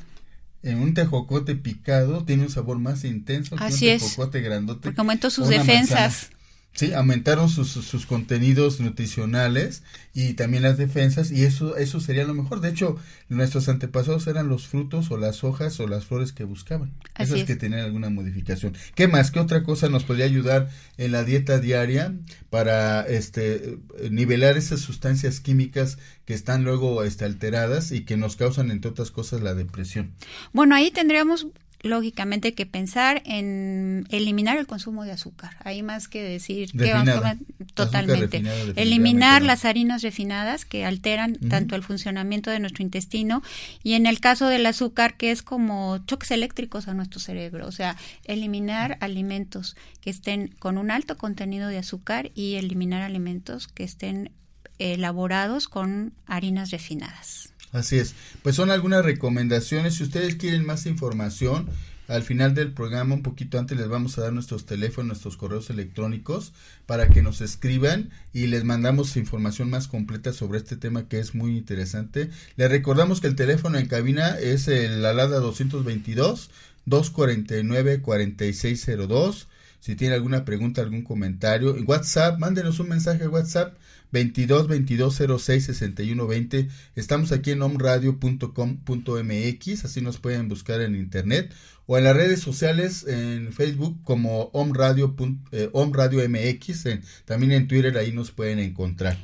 en un tejocote picado tiene un sabor más intenso que un tejocote grandote. Porque aumentó sus defensas. Sí, aumentaron sus, sus, contenidos nutricionales y también las defensas y eso eso sería lo mejor. De hecho, nuestros antepasados eran los frutos o las hojas o las flores que buscaban. Esas que tenían alguna modificación. ¿Qué más? ¿Qué otra cosa nos podría ayudar en la dieta diaria para este nivelar esas sustancias químicas que están luego este, alteradas y que nos causan entre otras cosas la depresión? Bueno, ahí tendríamos lógicamente que pensar en eliminar el consumo de azúcar. Hay más que decir que vamos a totalmente. Eliminar las harinas refinadas que alteran tanto el funcionamiento de nuestro intestino y en el caso del azúcar que es como choques eléctricos a nuestro cerebro. O sea, eliminar alimentos que estén con un alto contenido de azúcar y eliminar alimentos que estén elaborados con harinas refinadas. Así es. Pues son algunas recomendaciones. Si ustedes quieren más información, al final del programa, un poquito antes, les vamos a dar nuestros teléfonos, nuestros correos electrónicos para que nos escriban y les mandamos información más completa sobre este tema que es muy interesante. Les recordamos que el teléfono en cabina es el Alada 222 249 4602 Si tiene alguna pregunta, algún comentario, en WhatsApp, mándenos un mensaje a WhatsApp 22 22 06 61 20. Estamos aquí en omradio.com.mx, así nos pueden buscar en internet o en las redes sociales en Facebook como omradio, eh, omradio MX, también en Twitter ahí nos pueden encontrar.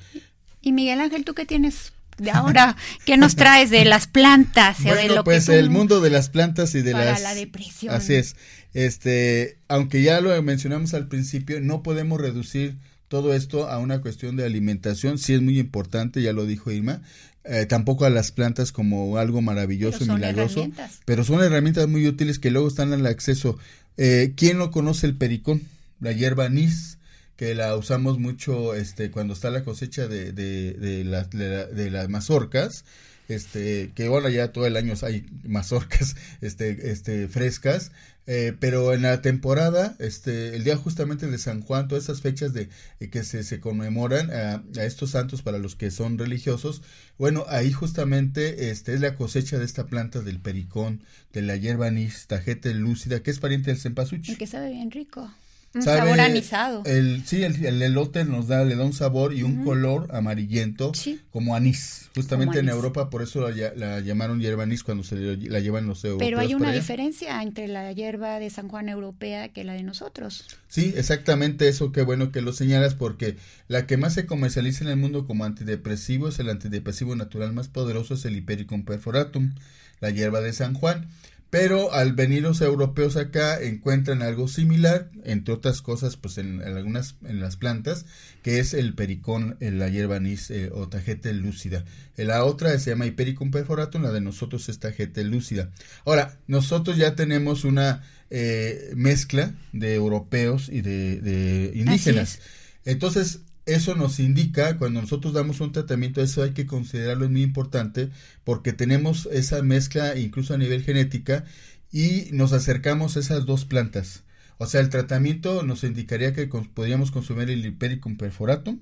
Y Miguel Ángel, ¿tú qué tienes de ahora? ¿Qué nos traes de las plantas? Bueno, lo pues el mundo de las plantas y de para las... la depresión. Así es. Este, aunque ya lo mencionamos al principio, no podemos reducir todo esto a una cuestión de alimentación, sí es muy importante, ya lo dijo Irma, eh, tampoco a las plantas como algo maravilloso y milagroso, pero son herramientas muy útiles que luego están al acceso. Eh, ¿Quién no conoce el pericón? La hierba anís, que la usamos mucho este cuando está la cosecha de, de, de, las mazorcas, este que ahora ya todo el año hay mazorcas (laughs) este, este, frescas, eh, pero en la temporada, este, el día justamente de San Juan, todas esas fechas de eh, que se, se conmemoran a, estos santos para los que son religiosos, bueno, ahí justamente este, es la cosecha de esta planta del pericón, de la hierba anís, tajete lúcida, que es pariente del cempasúchil. Que sabe bien rico. Un sabor anisado. El, sí, el, elote nos da, le da un sabor y un color amarillento como anís. Justamente en Europa por eso la, llamaron hierba anís cuando se la llevan los europeos. Pero hay una diferencia entre la hierba de San Juan europea que la de nosotros. Sí, exactamente eso, qué bueno que lo señalas porque la que más se comercializa en el mundo como antidepresivo es el antidepresivo natural más poderoso, es el Hipericum perforatum, la hierba de San Juan. Pero al venir los europeos acá encuentran algo similar, entre otras cosas, pues en, algunas en las plantas, que es el pericón, la hierba anís eh, o tajete lúcida. La otra se llama Hipericum perforatum, la de nosotros es tajete lúcida. Ahora, nosotros ya tenemos una eh, mezcla de europeos y de, de indígenas. Entonces, eso nos indica, cuando nosotros damos un tratamiento, eso hay que considerarlo es muy importante, porque tenemos esa mezcla incluso a nivel genética y nos acercamos a esas dos plantas. O sea, el tratamiento nos indicaría que podríamos consumir el Hipericum perforatum,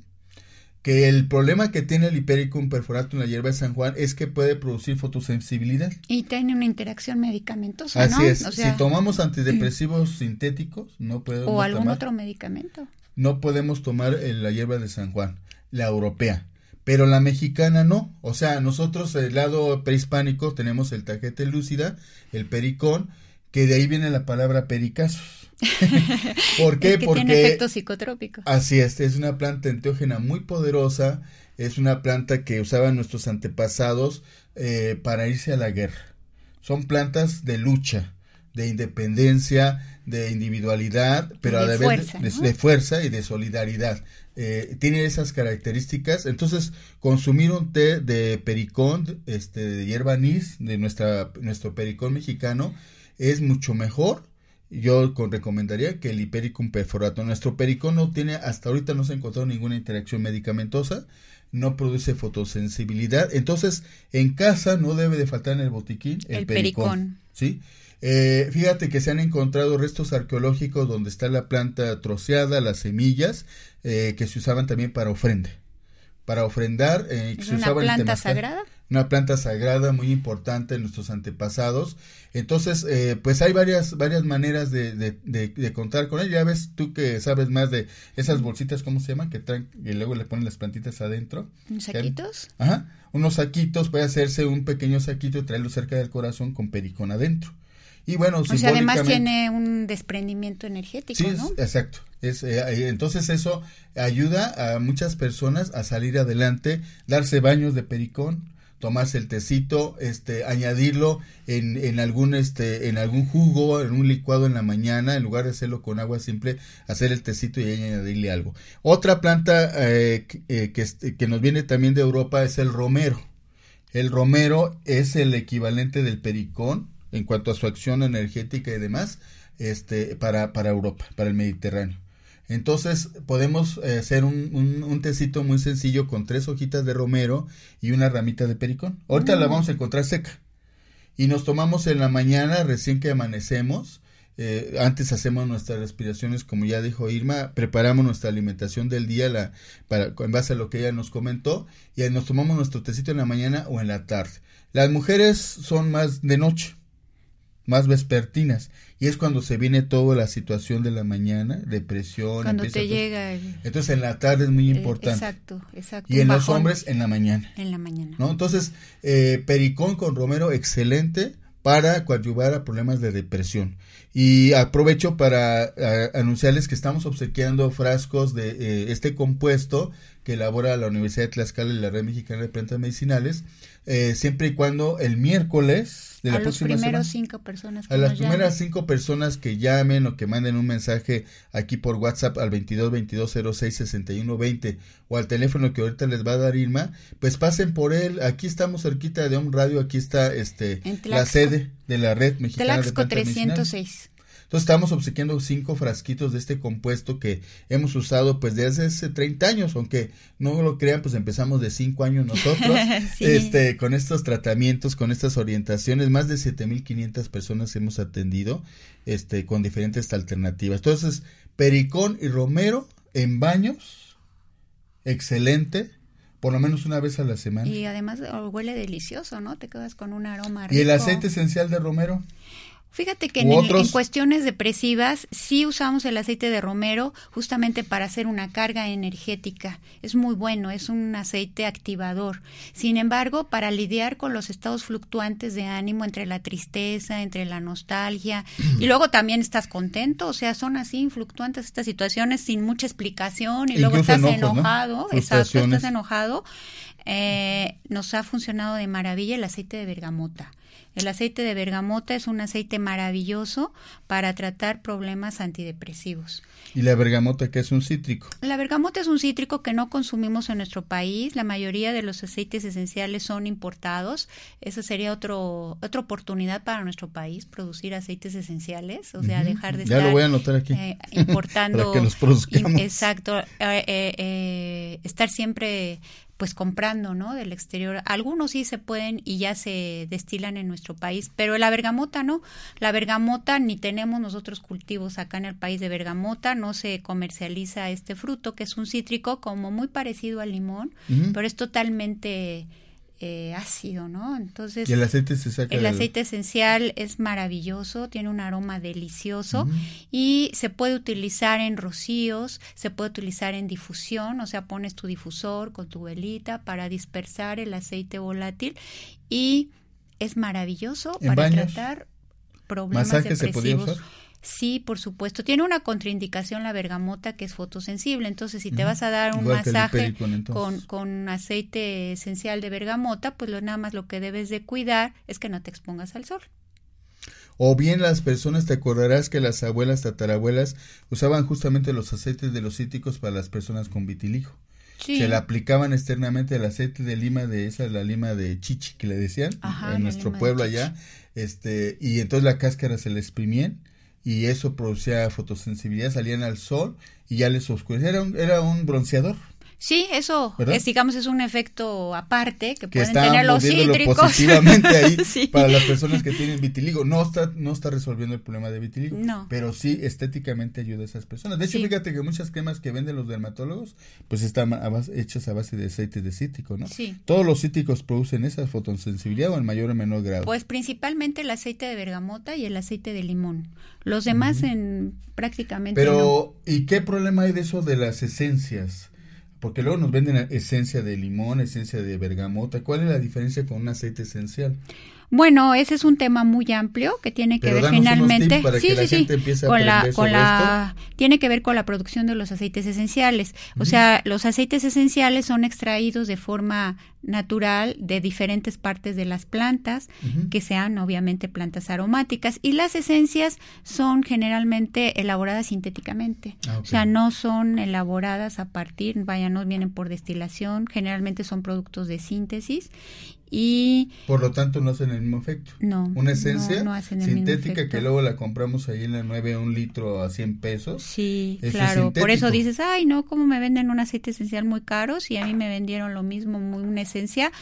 que el problema que tiene el Hipericum perforatum, la hierba de San Juan, es que puede producir fotosensibilidad. Y tiene una interacción medicamentosa, Así es. si tomamos antidepresivos (clears throat) sintéticos, no podemos O algún otro medicamento no podemos tomar la hierba de San Juan, la europea, pero la mexicana no. O sea, nosotros el lado prehispánico tenemos el tajete lúcida, el pericón, que de ahí viene la palabra pericasos. (laughs) ¿Por qué? Porque tiene efecto psicotrópico. Así es, es una planta enteógena muy poderosa, es una planta que usaban nuestros antepasados eh, para irse a la guerra. Son plantas de lucha, de independencia, de individualidad, pero de, fuerza, de, fuerza y de solidaridad. Eh, tiene esas características. Entonces, consumir un té de pericón, este, de hierba anís, de nuestra, nuestro pericón mexicano, es mucho mejor. Yo con, recomendaría que el hipericum perforato. Nuestro pericón no tiene, hasta ahorita no se ha encontrado ninguna interacción medicamentosa, no produce fotosensibilidad. Entonces, en casa no debe de faltar en el botiquín el, pericón. ¿sí? Eh, fíjate que se han encontrado restos arqueológicos donde está la planta troceada, las semillas, eh, que se usaban también para ofrenda. Para ofrendar, eh, ¿Es una planta sagrada? Una planta sagrada muy importante en nuestros antepasados. Entonces, eh, pues hay varias, varias maneras de, de, contar con ella. Ya ves tú que sabes más de esas bolsitas, ¿cómo se llaman? Que traen y luego le ponen las plantitas adentro. ¿Saquitos? Ajá. Unos saquitos, puede hacerse un pequeño saquito y traerlo cerca del corazón con pericón adentro. Y bueno, o sea, además tiene un desprendimiento energético, sí, ¿no? exacto. Es, eh, entonces eso ayuda a muchas personas a salir adelante, darse baños de pericón, tomarse el tecito, este, añadirlo en, en algún, este, en algún jugo, en un licuado en la mañana, en lugar de hacerlo con agua simple, hacer el tecito y añadirle algo. Otra planta eh, eh, que, que nos viene también de Europa es el romero. El romero es el equivalente del pericón, en cuanto a su acción energética y demás este, para, para Europa, para el Mediterráneo. Entonces podemos eh, hacer un, un, tecito muy sencillo con tres hojitas de romero y una ramita de pericón. Ahorita la mm. vamos a encontrar seca. Y nos tomamos en la mañana recién que amanecemos. Eh, antes hacemos nuestras respiraciones, como ya dijo Irma, preparamos nuestra alimentación del día la, para, en base a lo que ella nos comentó y nos tomamos nuestro tecito en la mañana o en la tarde. Las mujeres son más de noche más vespertinas y es cuando se viene toda la situación de la mañana, depresión. Cuando te llega. entonces en la tarde es muy eh, importante. exacto, exacto. Y en los hombres en la mañana. En la mañana. ¿no? Entonces, eh, pericón con romero, excelente para coadyuvar a problemas de depresión. Y aprovecho para anunciarles que estamos obsequiando frascos de eh, este compuesto que elabora la Universidad de Tlaxcala y la Red Mexicana de Plantas Medicinales, eh, siempre y cuando el miércoles de la próxima semana, cinco personas a las primeras cinco personas que llamen o que manden un mensaje aquí por WhatsApp al 22 22 06 61 20 o al teléfono que ahorita les va a dar Irma, pues pasen por él. Aquí estamos cerquita de un radio, aquí está este la sede de la Red Mexicana de Plantas 306. Entonces estamos obsequiando cinco frasquitos de este compuesto que hemos usado pues desde hace 30 años, aunque no lo crean, pues empezamos de cinco años nosotros, (laughs) este, con estos tratamientos, con estas orientaciones, más de 7500 personas hemos atendido, este, con diferentes alternativas. Entonces, Pericón y Romero en baños, excelente, por lo menos una vez a la semana. Y además oh, huele delicioso, ¿no? Te quedas con un aroma rico. ¿Y el aceite esencial de romero? Fíjate que en, cuestiones depresivas sí usamos el aceite de romero justamente para hacer una carga energética. Es muy bueno, es un aceite activador. Sin embargo, para lidiar con los estados fluctuantes de ánimo entre la tristeza, entre la nostalgia, y luego también estás contento, o sea, son así fluctuantes estas situaciones sin mucha explicación y luego estás enojado, exacto, estás enojado. Eh, nos ha funcionado de maravilla el aceite de bergamota. El aceite de bergamota es un aceite maravilloso para tratar problemas antidepresivos. ¿Y la bergamota que es un cítrico? La bergamota es un cítrico que no consumimos en nuestro país. La mayoría de los aceites esenciales son importados. Esa sería otro, otra oportunidad para nuestro país, producir aceites esenciales, o sea, dejar de ya estar lo voy a anotar aquí. Eh, importando. (laughs) para que los produzcamos. exacto. Eh, eh, estar siempre pues comprando, ¿no? Del exterior. Algunos sí se pueden y ya se destilan en nuestro país, pero la bergamota no. La bergamota ni tenemos nosotros cultivos acá en el país de bergamota, no se comercializa este fruto que es un cítrico como muy parecido al limón, pero es totalmente eh, ácido, ¿no? Entonces, ¿Y el aceite se El aceite esencial es maravilloso, tiene un aroma delicioso y se puede utilizar en rocíos, se puede utilizar en difusión, o sea, pones tu difusor con tu velita para dispersar el aceite volátil y es maravilloso para tratar problemas depresivos. Sí, por supuesto. Tiene una contraindicación la bergamota que es fotosensible. Entonces, si te vas a dar un masaje con, con, aceite esencial de bergamota, pues lo, nada más lo que debes de cuidar es que no te expongas al sol. O bien las personas, te acordarás que las abuelas, tatarabuelas usaban justamente los aceites de los cítricos para las personas con vitiligo. Se le aplicaban externamente el aceite de lima de esa, la lima de chichi que le decían en nuestro pueblo allá, este, y entonces la cáscara se le exprimían y eso producía fotosensibilidad, salían al sol y ya les oscurecía. Era un, era un bronceador. Sí, eso es, digamos, es un efecto aparte que, pueden tener los cítricos. positivamente ahí (laughs) para las personas que tienen vitiligo. No está, no está resolviendo el problema de vitiligo, no. pero sí estéticamente ayuda a esas personas. De hecho, fíjate que muchas cremas que venden los dermatólogos, pues están hechas a base de aceite de cítrico, ¿no? Sí. Todos los cítricos producen esa fotosensibilidad o en mayor o menor grado. Pues principalmente el aceite de bergamota y el aceite de limón. Los demás en prácticamente Pero, ¿y qué problema hay de eso de las esencias? Porque luego nos venden esencia de limón, esencia de bergamota. ¿Cuál es la diferencia con un aceite esencial? Bueno, ese es un tema muy amplio que tiene que ver finalmente sí, sí, sí, con la con la tiene que ver con la producción de los aceites esenciales. O sea, los aceites esenciales son extraídos de forma natural de diferentes partes de las plantas, que sean obviamente plantas aromáticas y las esencias son generalmente elaboradas sintéticamente. Ah, o sea, no son elaboradas a partir, vaya, no vienen por destilación, generalmente son productos de síntesis y por lo tanto no hacen el mismo efecto. No. Una esencia sintética que luego la compramos ahí en la 9 un litro a 100 pesos. Sí, claro. Por eso dices, ay, no, ¿cómo me venden un aceite esencial muy caro? Si a mí me vendieron lo mismo, muy, una esencia,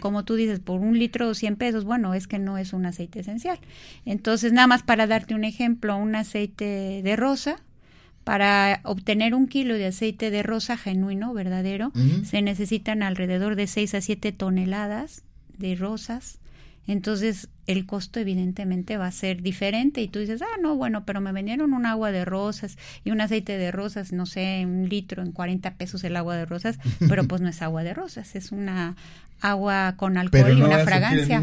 como tú dices, por un litro 100 pesos, bueno, es que no es un aceite esencial. Entonces, nada más para darte un ejemplo, un aceite de rosa, para obtener un kilo de aceite de rosa genuino, verdadero, se necesitan alrededor de 6 a 7 toneladas de rosas Entonces, el costo evidentemente va a ser diferente y tú dices, ah, no, bueno, pero me vendieron un agua de rosas y un aceite de rosas, no sé, un litro en 40 pesos el agua de rosas, (laughs) pero pues no es agua de rosas, es una agua con alcohol y una fragancia.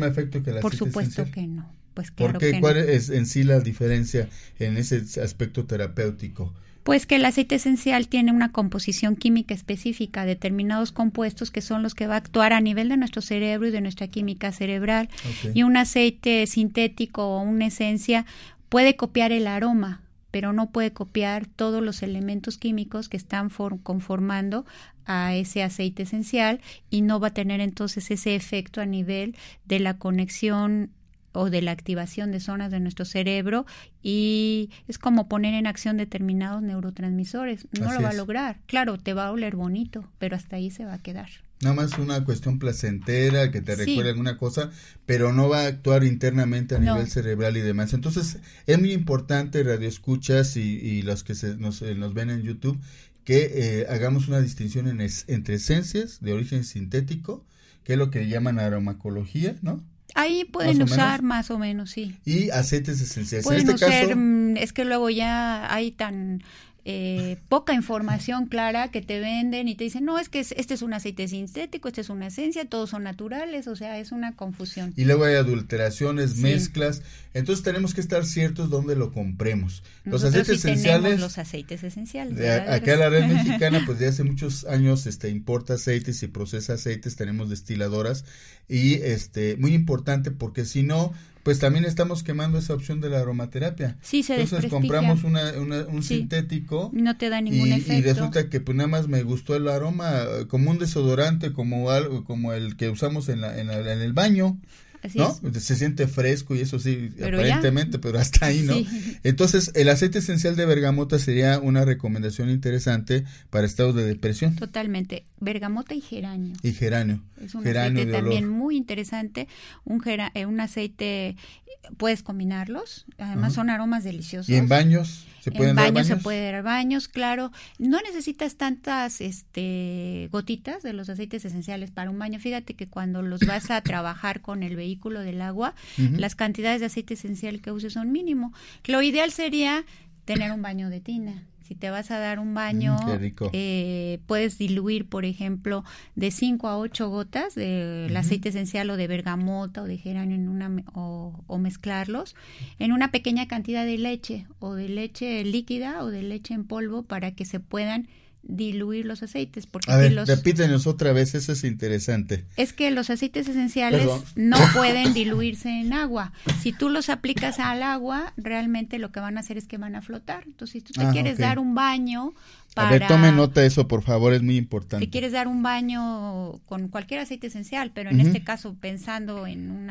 Por supuesto que no. Pues claro ¿Por qué? ¿Cuál es en sí la diferencia en ese aspecto terapéutico? Pues que el aceite esencial tiene una composición química específica, determinados compuestos que son los que va a actuar a nivel de nuestro cerebro y de nuestra química cerebral. Y un aceite sintético o una esencia puede copiar el aroma, pero no puede copiar todos los elementos químicos que están conformando a ese aceite esencial y no va a tener entonces ese efecto a nivel de la conexión o de la activación de zonas de nuestro cerebro y es como poner en acción determinados neurotransmisores. No lo va a lograr. Claro, te va a oler bonito, pero hasta ahí se va a quedar. Nada más una cuestión placentera que te recuerde alguna cosa, pero no va a actuar internamente a nivel cerebral y demás. Entonces, es muy importante, radio escuchas y, los que se, nos, eh, nos, ven en YouTube, que eh, hagamos una distinción en entre esencias de origen sintético, que es lo que llaman aromacología, ¿no? Ahí pueden usar más o menos, sí. Y aceites esenciales. Pueden en este usar, mm, es que luego ya hay tan eh, poca información clara que te venden y te dicen, no, es que este es un aceite sintético, este es una esencia, todos son naturales, o sea, es una confusión. Y luego hay adulteraciones, mezclas, entonces tenemos que estar ciertos dónde lo compremos. Los aceites esenciales. Los aceites esenciales. acá la red (laughs) mexicana, pues de hace muchos años, este, importa aceites y procesa aceites, tenemos destiladoras y este, muy importante porque si no, pues también estamos quemando esa opción de la aromaterapia. Sí, se Entonces compramos una, un sintético. No te da ningún efecto. Y resulta que pues nada más me gustó el aroma como un desodorante, como algo, como el que usamos en, la, en, la, en el baño. ¿No? Se siente fresco y eso sí, aparentemente, pero hasta ahí, ¿no? Entonces, el aceite esencial de bergamota sería una recomendación interesante para estados de depresión. Totalmente. Bergamota y geranio. Y geranio. Es un aceite también muy interesante. Un, eh, un aceite, puedes combinarlos. Además, son aromas deliciosos. ¿Y en baños? ¿Se pueden en baños, se puede dar baños, claro. No necesitas tantas este, gotitas de los aceites esenciales para un baño. Fíjate que cuando los vas a trabajar con el vehículo del agua, las cantidades de aceite esencial que uses son mínimo. Lo ideal sería tener un baño de tina si te vas a dar un baño, mm, eh, puedes diluir, por ejemplo, de 5 a 8 gotas del aceite esencial o de bergamota o de geranio en una, o, o, mezclarlos en una pequeña cantidad de leche o de leche líquida o de leche en polvo para que se puedan diluir los aceites. Porque a ver, repítenos otra vez, eso es interesante. Es que los aceites esenciales no pueden diluirse en agua. Si tú los aplicas al agua, realmente lo que van a hacer es que van a flotar. Entonces, si tú te ah, quieres dar un baño para... A ver, tome nota de eso, por favor, es muy importante. Si quieres dar un baño con cualquier aceite esencial, pero en este caso pensando en un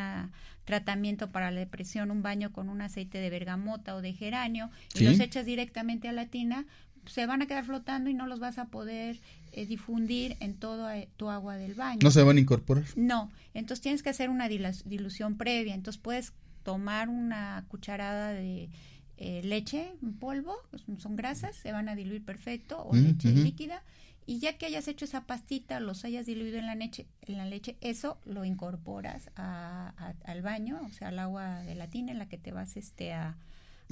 tratamiento para la depresión, un baño con un aceite de bergamota o de geranio, y los echas directamente a la tina, se van a quedar flotando y no los vas a poder eh, difundir en toda eh, tu agua del baño. ¿No se van a incorporar? No, entonces tienes que hacer una dilución previa, entonces puedes tomar una cucharada de eh, leche en polvo, son grasas, se van a diluir perfecto, o leche líquida, y ya que hayas hecho esa pastita, los hayas diluido en la leche, en la leche eso lo incorporas al baño, o sea, al agua de la tina en la que te vas este a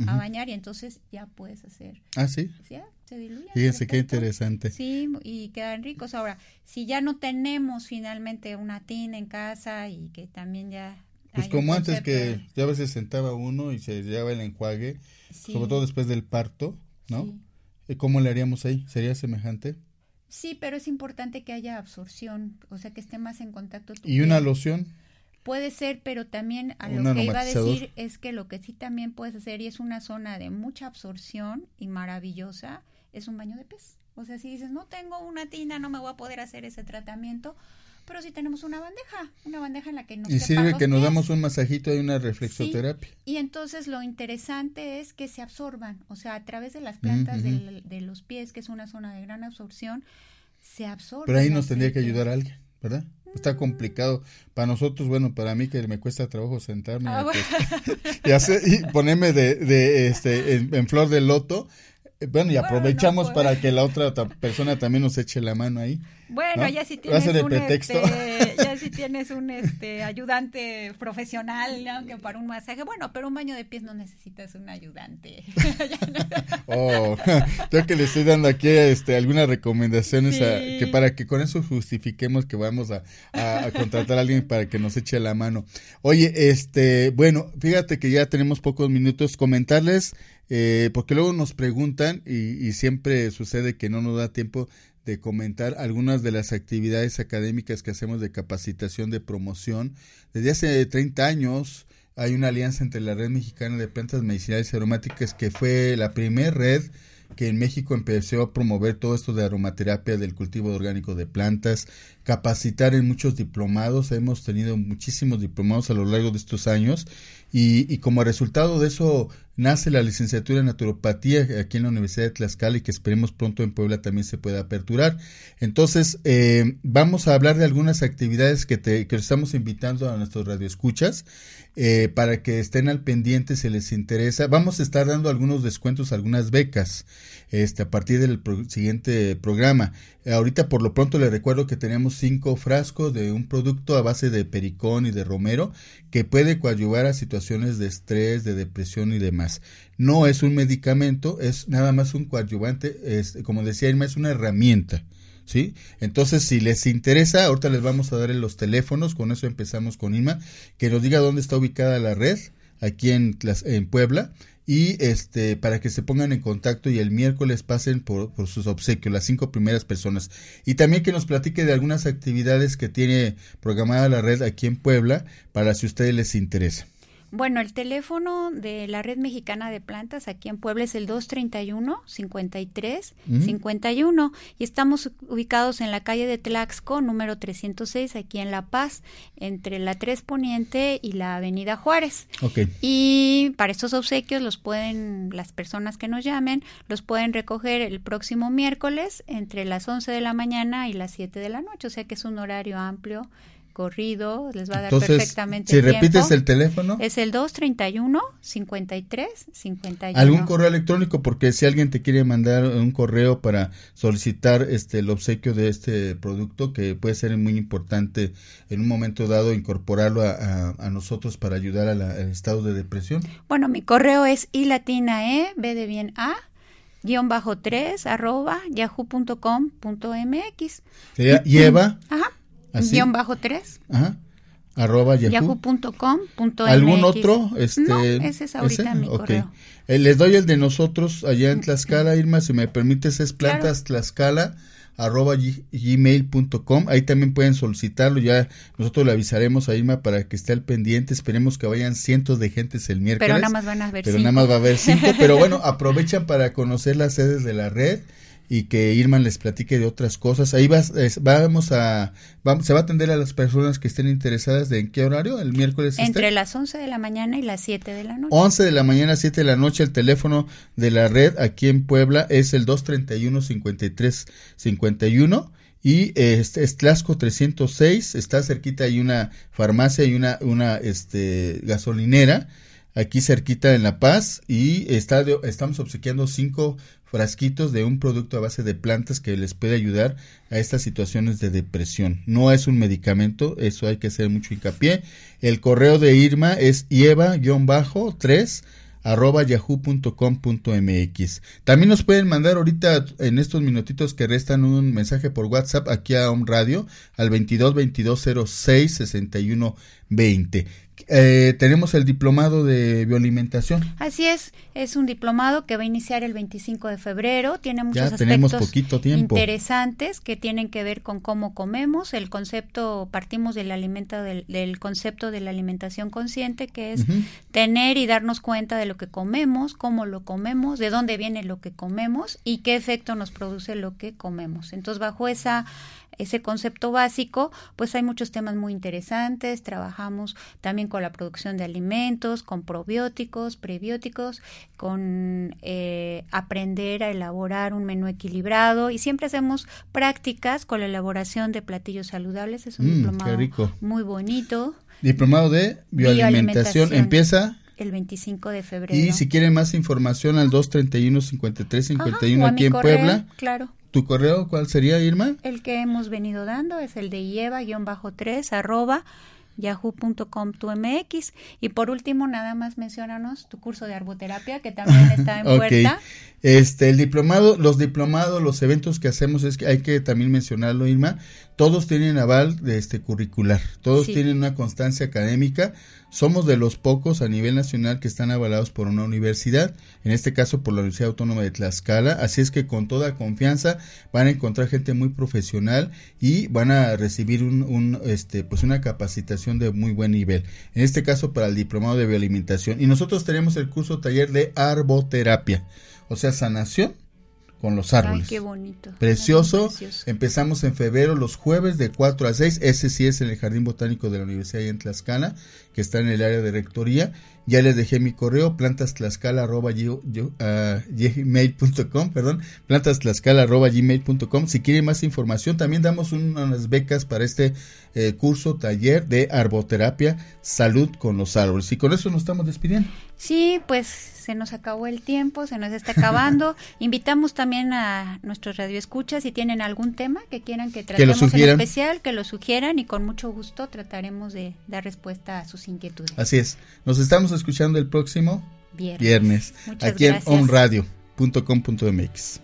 a bañar y entonces ya puedes hacer. Ah, sí. ¿Sí? Se. Fíjense qué interesante. Sí, y quedan ricos. Ahora, si ya no tenemos finalmente una tina en casa y que también ya... Pues como antes que ya a veces sentaba uno y se llevaba el enjuague, sobre todo después del parto, ¿no? ¿Cómo le haríamos ahí? ¿Sería semejante? Sí, pero es importante que haya absorción, o sea, que esté más en contacto. ¿Y una loción? Puede ser, pero también a lo que iba a decir es que lo que sí también puedes hacer, y es una zona de mucha absorción y maravillosa, es un baño de pez. O sea, si dices, no tengo una tina, no me voy a poder hacer ese tratamiento, pero si tenemos una bandeja, una bandeja en la que nos Y sirve que nos damos un masajito y una reflexoterapia. y entonces lo interesante es que se absorban, o sea, a través de las plantas de los pies, que es una zona de gran absorción, se absorben. Pero ahí nos tendría que ayudar alguien. ¿verdad? Está complicado. Para nosotros, bueno, para mí que me cuesta trabajo sentarme ah, (laughs) y, hacer, y, ponerme de, de este, en, flor de loto, bueno, y aprovechamos para que la otra persona también nos eche la mano ahí. Bueno, ya si tienes un este, ya si (laughs) tienes un este ayudante profesional, aunque para un masaje, bueno, pero un baño de pies no necesitas un ayudante. (laughs) oh, (laughs) yo que le estoy dando aquí este algunas recomendaciones que para que con eso justifiquemos que vamos a, a, contratar a alguien para que nos eche la mano. Oye, este, bueno, fíjate que ya tenemos pocos minutos. Comentarles eh, porque luego nos preguntan y, y, siempre sucede que no nos da tiempo de comentar algunas de las actividades académicas que hacemos de capacitación de promoción. Desde hace 30 años hay una alianza entre la Red Mexicana de Plantas Medicinales y Aromáticas que fue la primera red que en México empezó a promover todo esto de aromaterapia, del cultivo orgánico de plantas, capacitar en muchos diplomados. Hemos tenido muchísimos diplomados a lo largo de estos años y, y como resultado de eso nace la licenciatura en naturopatía aquí en la Universidad de Tlaxcala y que esperemos pronto en Puebla también se pueda aperturar. Entonces, eh, vamos a hablar de algunas actividades que, te, que estamos invitando a nuestros radioescuchas eh, para que estén al pendiente si les interesa. Vamos a estar dando algunos descuentos, algunas becas este, a partir del siguiente programa. Ahorita por lo pronto les recuerdo que tenemos cinco frascos de un producto a base de pericón y de romero que puede coadyuvar a situaciones de estrés, de depresión y demás. No es un medicamento, es nada más un coadyuvante, es, como decía Irma, es una herramienta. ¿Sí? Entonces, si les interesa, ahorita les vamos a dar los teléfonos, con eso empezamos con Irma, que nos diga dónde está ubicada la red, aquí en, en Puebla, y este para que se pongan en contacto y el miércoles pasen por, por, sus obsequios, las cinco primeras personas. Y también que nos platique de algunas actividades que tiene programada la red aquí en Puebla para si a ustedes les interesa. Bueno, el teléfono de la Red Mexicana de Plantas aquí en Puebla es el 231 53 51 y estamos ubicados en la calle de Tlaxco, número 306, aquí en La Paz, entre la 3 Poniente y la Avenida Juárez. Okay. Y para estos obsequios los pueden, las personas que nos llamen, los pueden recoger el próximo miércoles entre las 11 de la mañana y las 7 de la noche, o sea que es un horario amplio corrido, les va a dar perfectamente. Si repites el teléfono. Es el 231 53 51. ¿Algún correo electrónico? Porque si alguien te quiere mandar un correo para solicitar este el obsequio de este producto, que puede ser muy importante en un momento dado incorporarlo a, a, nosotros para ayudar al estado de depresión. Bueno, mi correo es i latina e, b de bien a, guion bajo 3 arroba yahoo.com.mx. Lleva. Ajá Guión bajo 3. Ajá. Arroba yahoo.com. ¿Algún otro? Este, no, ese es ahorita mi correo. Eh, les doy el de nosotros allá en Tlaxcala, Irma, si me permites, es plantas tlaxcala arroba gmail.com ahí también pueden solicitarlo ya nosotros le avisaremos a Irma para que esté al pendiente esperemos que vayan cientos de gentes el miércoles pero nada más van a ver pero nada más va a haber cinco pero (laughs) bueno aprovechan para conocer las sedes de la red y que Irma les platique de otras cosas. Ahí vas, vamos a, vamos, se va a atender a las personas que estén interesadas de en qué horario, el miércoles. Este? Entre las 11 de la mañana y las 7 de la noche. 11 de la mañana, 7 de la noche, el teléfono de la red aquí en Puebla es el 231-5351 y este es Tlasco 306, está cerquita hay una farmacia y una, una este, gasolinera aquí cerquita en La Paz y está estamos obsequiando cinco frasquitos de un producto a base de plantas que les puede ayudar a estas situaciones de depresión. No es un medicamento, eso hay que hacer mucho hincapié. El correo de Irma es ieva-3 arroba yahoo.com.mx. También nos pueden mandar ahorita en estos minutitos que restan un mensaje por WhatsApp aquí a Home Radio al 22 22 06 61 20. Eh, tenemos el diplomado de bioalimentación. Así es, es un diplomado que va a iniciar el 25 de febrero. Tiene muchos aspectos interesantes que tienen que ver con cómo comemos. El concepto, partimos del alimento del, del concepto de la alimentación consciente, que es tener y darnos cuenta de lo que comemos, cómo lo comemos, de dónde viene lo que comemos y qué efecto nos produce lo que comemos. Entonces, bajo esa ese concepto básico, pues hay muchos temas muy interesantes. Trabajamos también con la producción de alimentos, con probióticos, prebióticos, con eh, aprender a elaborar un menú equilibrado y siempre hacemos prácticas con la elaboración de platillos saludables. Es un mm, diplomado muy bonito. Diplomado de bioalimentación. ¿Empieza? El 25 de febrero. Y si quieren más información al 231-5351 aquí en Puebla. Claro. ¿Tu correo cuál sería, Irma? El que hemos venido dando es el de lleva-3 arroba yahoo.com.mx y por último nada más mencionanos tu curso de arboterapia que también (laughs) está en puerta. Este el diplomado, los diplomados, los eventos que hacemos es que hay que también mencionarlo Irma, todos tienen aval de este curricular, todos tienen una constancia académica, somos de los pocos a nivel nacional que están avalados por una universidad, en este caso por la Universidad Autónoma de Tlaxcala, así es que con toda confianza van a encontrar gente muy profesional y van a recibir un, un este pues una capacitación de muy buen nivel. En este caso para el diplomado de bioalimentación y nosotros tenemos el curso taller de arboterapia, o sea, sanación con los árboles. Ay, qué bonito. Precioso. Empezamos en febrero los jueves de 4 a 6. Ese sí es en el Jardín Botánico de la Universidad de en Tlaxcala, que está en el área de rectoría. Ya les dejé mi correo, plantastlaxcala.gmail.com, perdón, plantastlaxcala.gmail.com. Si quieren más información, también damos unas becas para este eh, curso, taller de arboterapia, salud con los árboles. Y con eso nos estamos despidiendo. Sí, pues se nos acabó el tiempo, se nos está acabando. (laughs) Invitamos también a nuestros radioescuchas si tienen algún tema que quieran que tratemos en especial, que lo sugieran y con mucho gusto trataremos de dar respuesta a sus inquietudes. Así es. Nos estamos escuchando el próximo viernes, aquí en onradio.com.mx.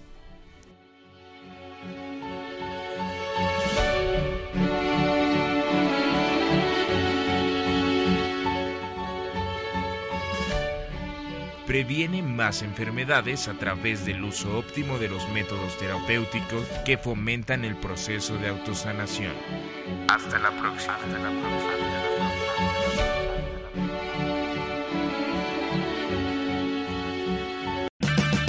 previene más enfermedades a través del uso óptimo de los métodos terapéuticos que fomentan el proceso de autosanación. Hasta la próxima. Hasta la próxima.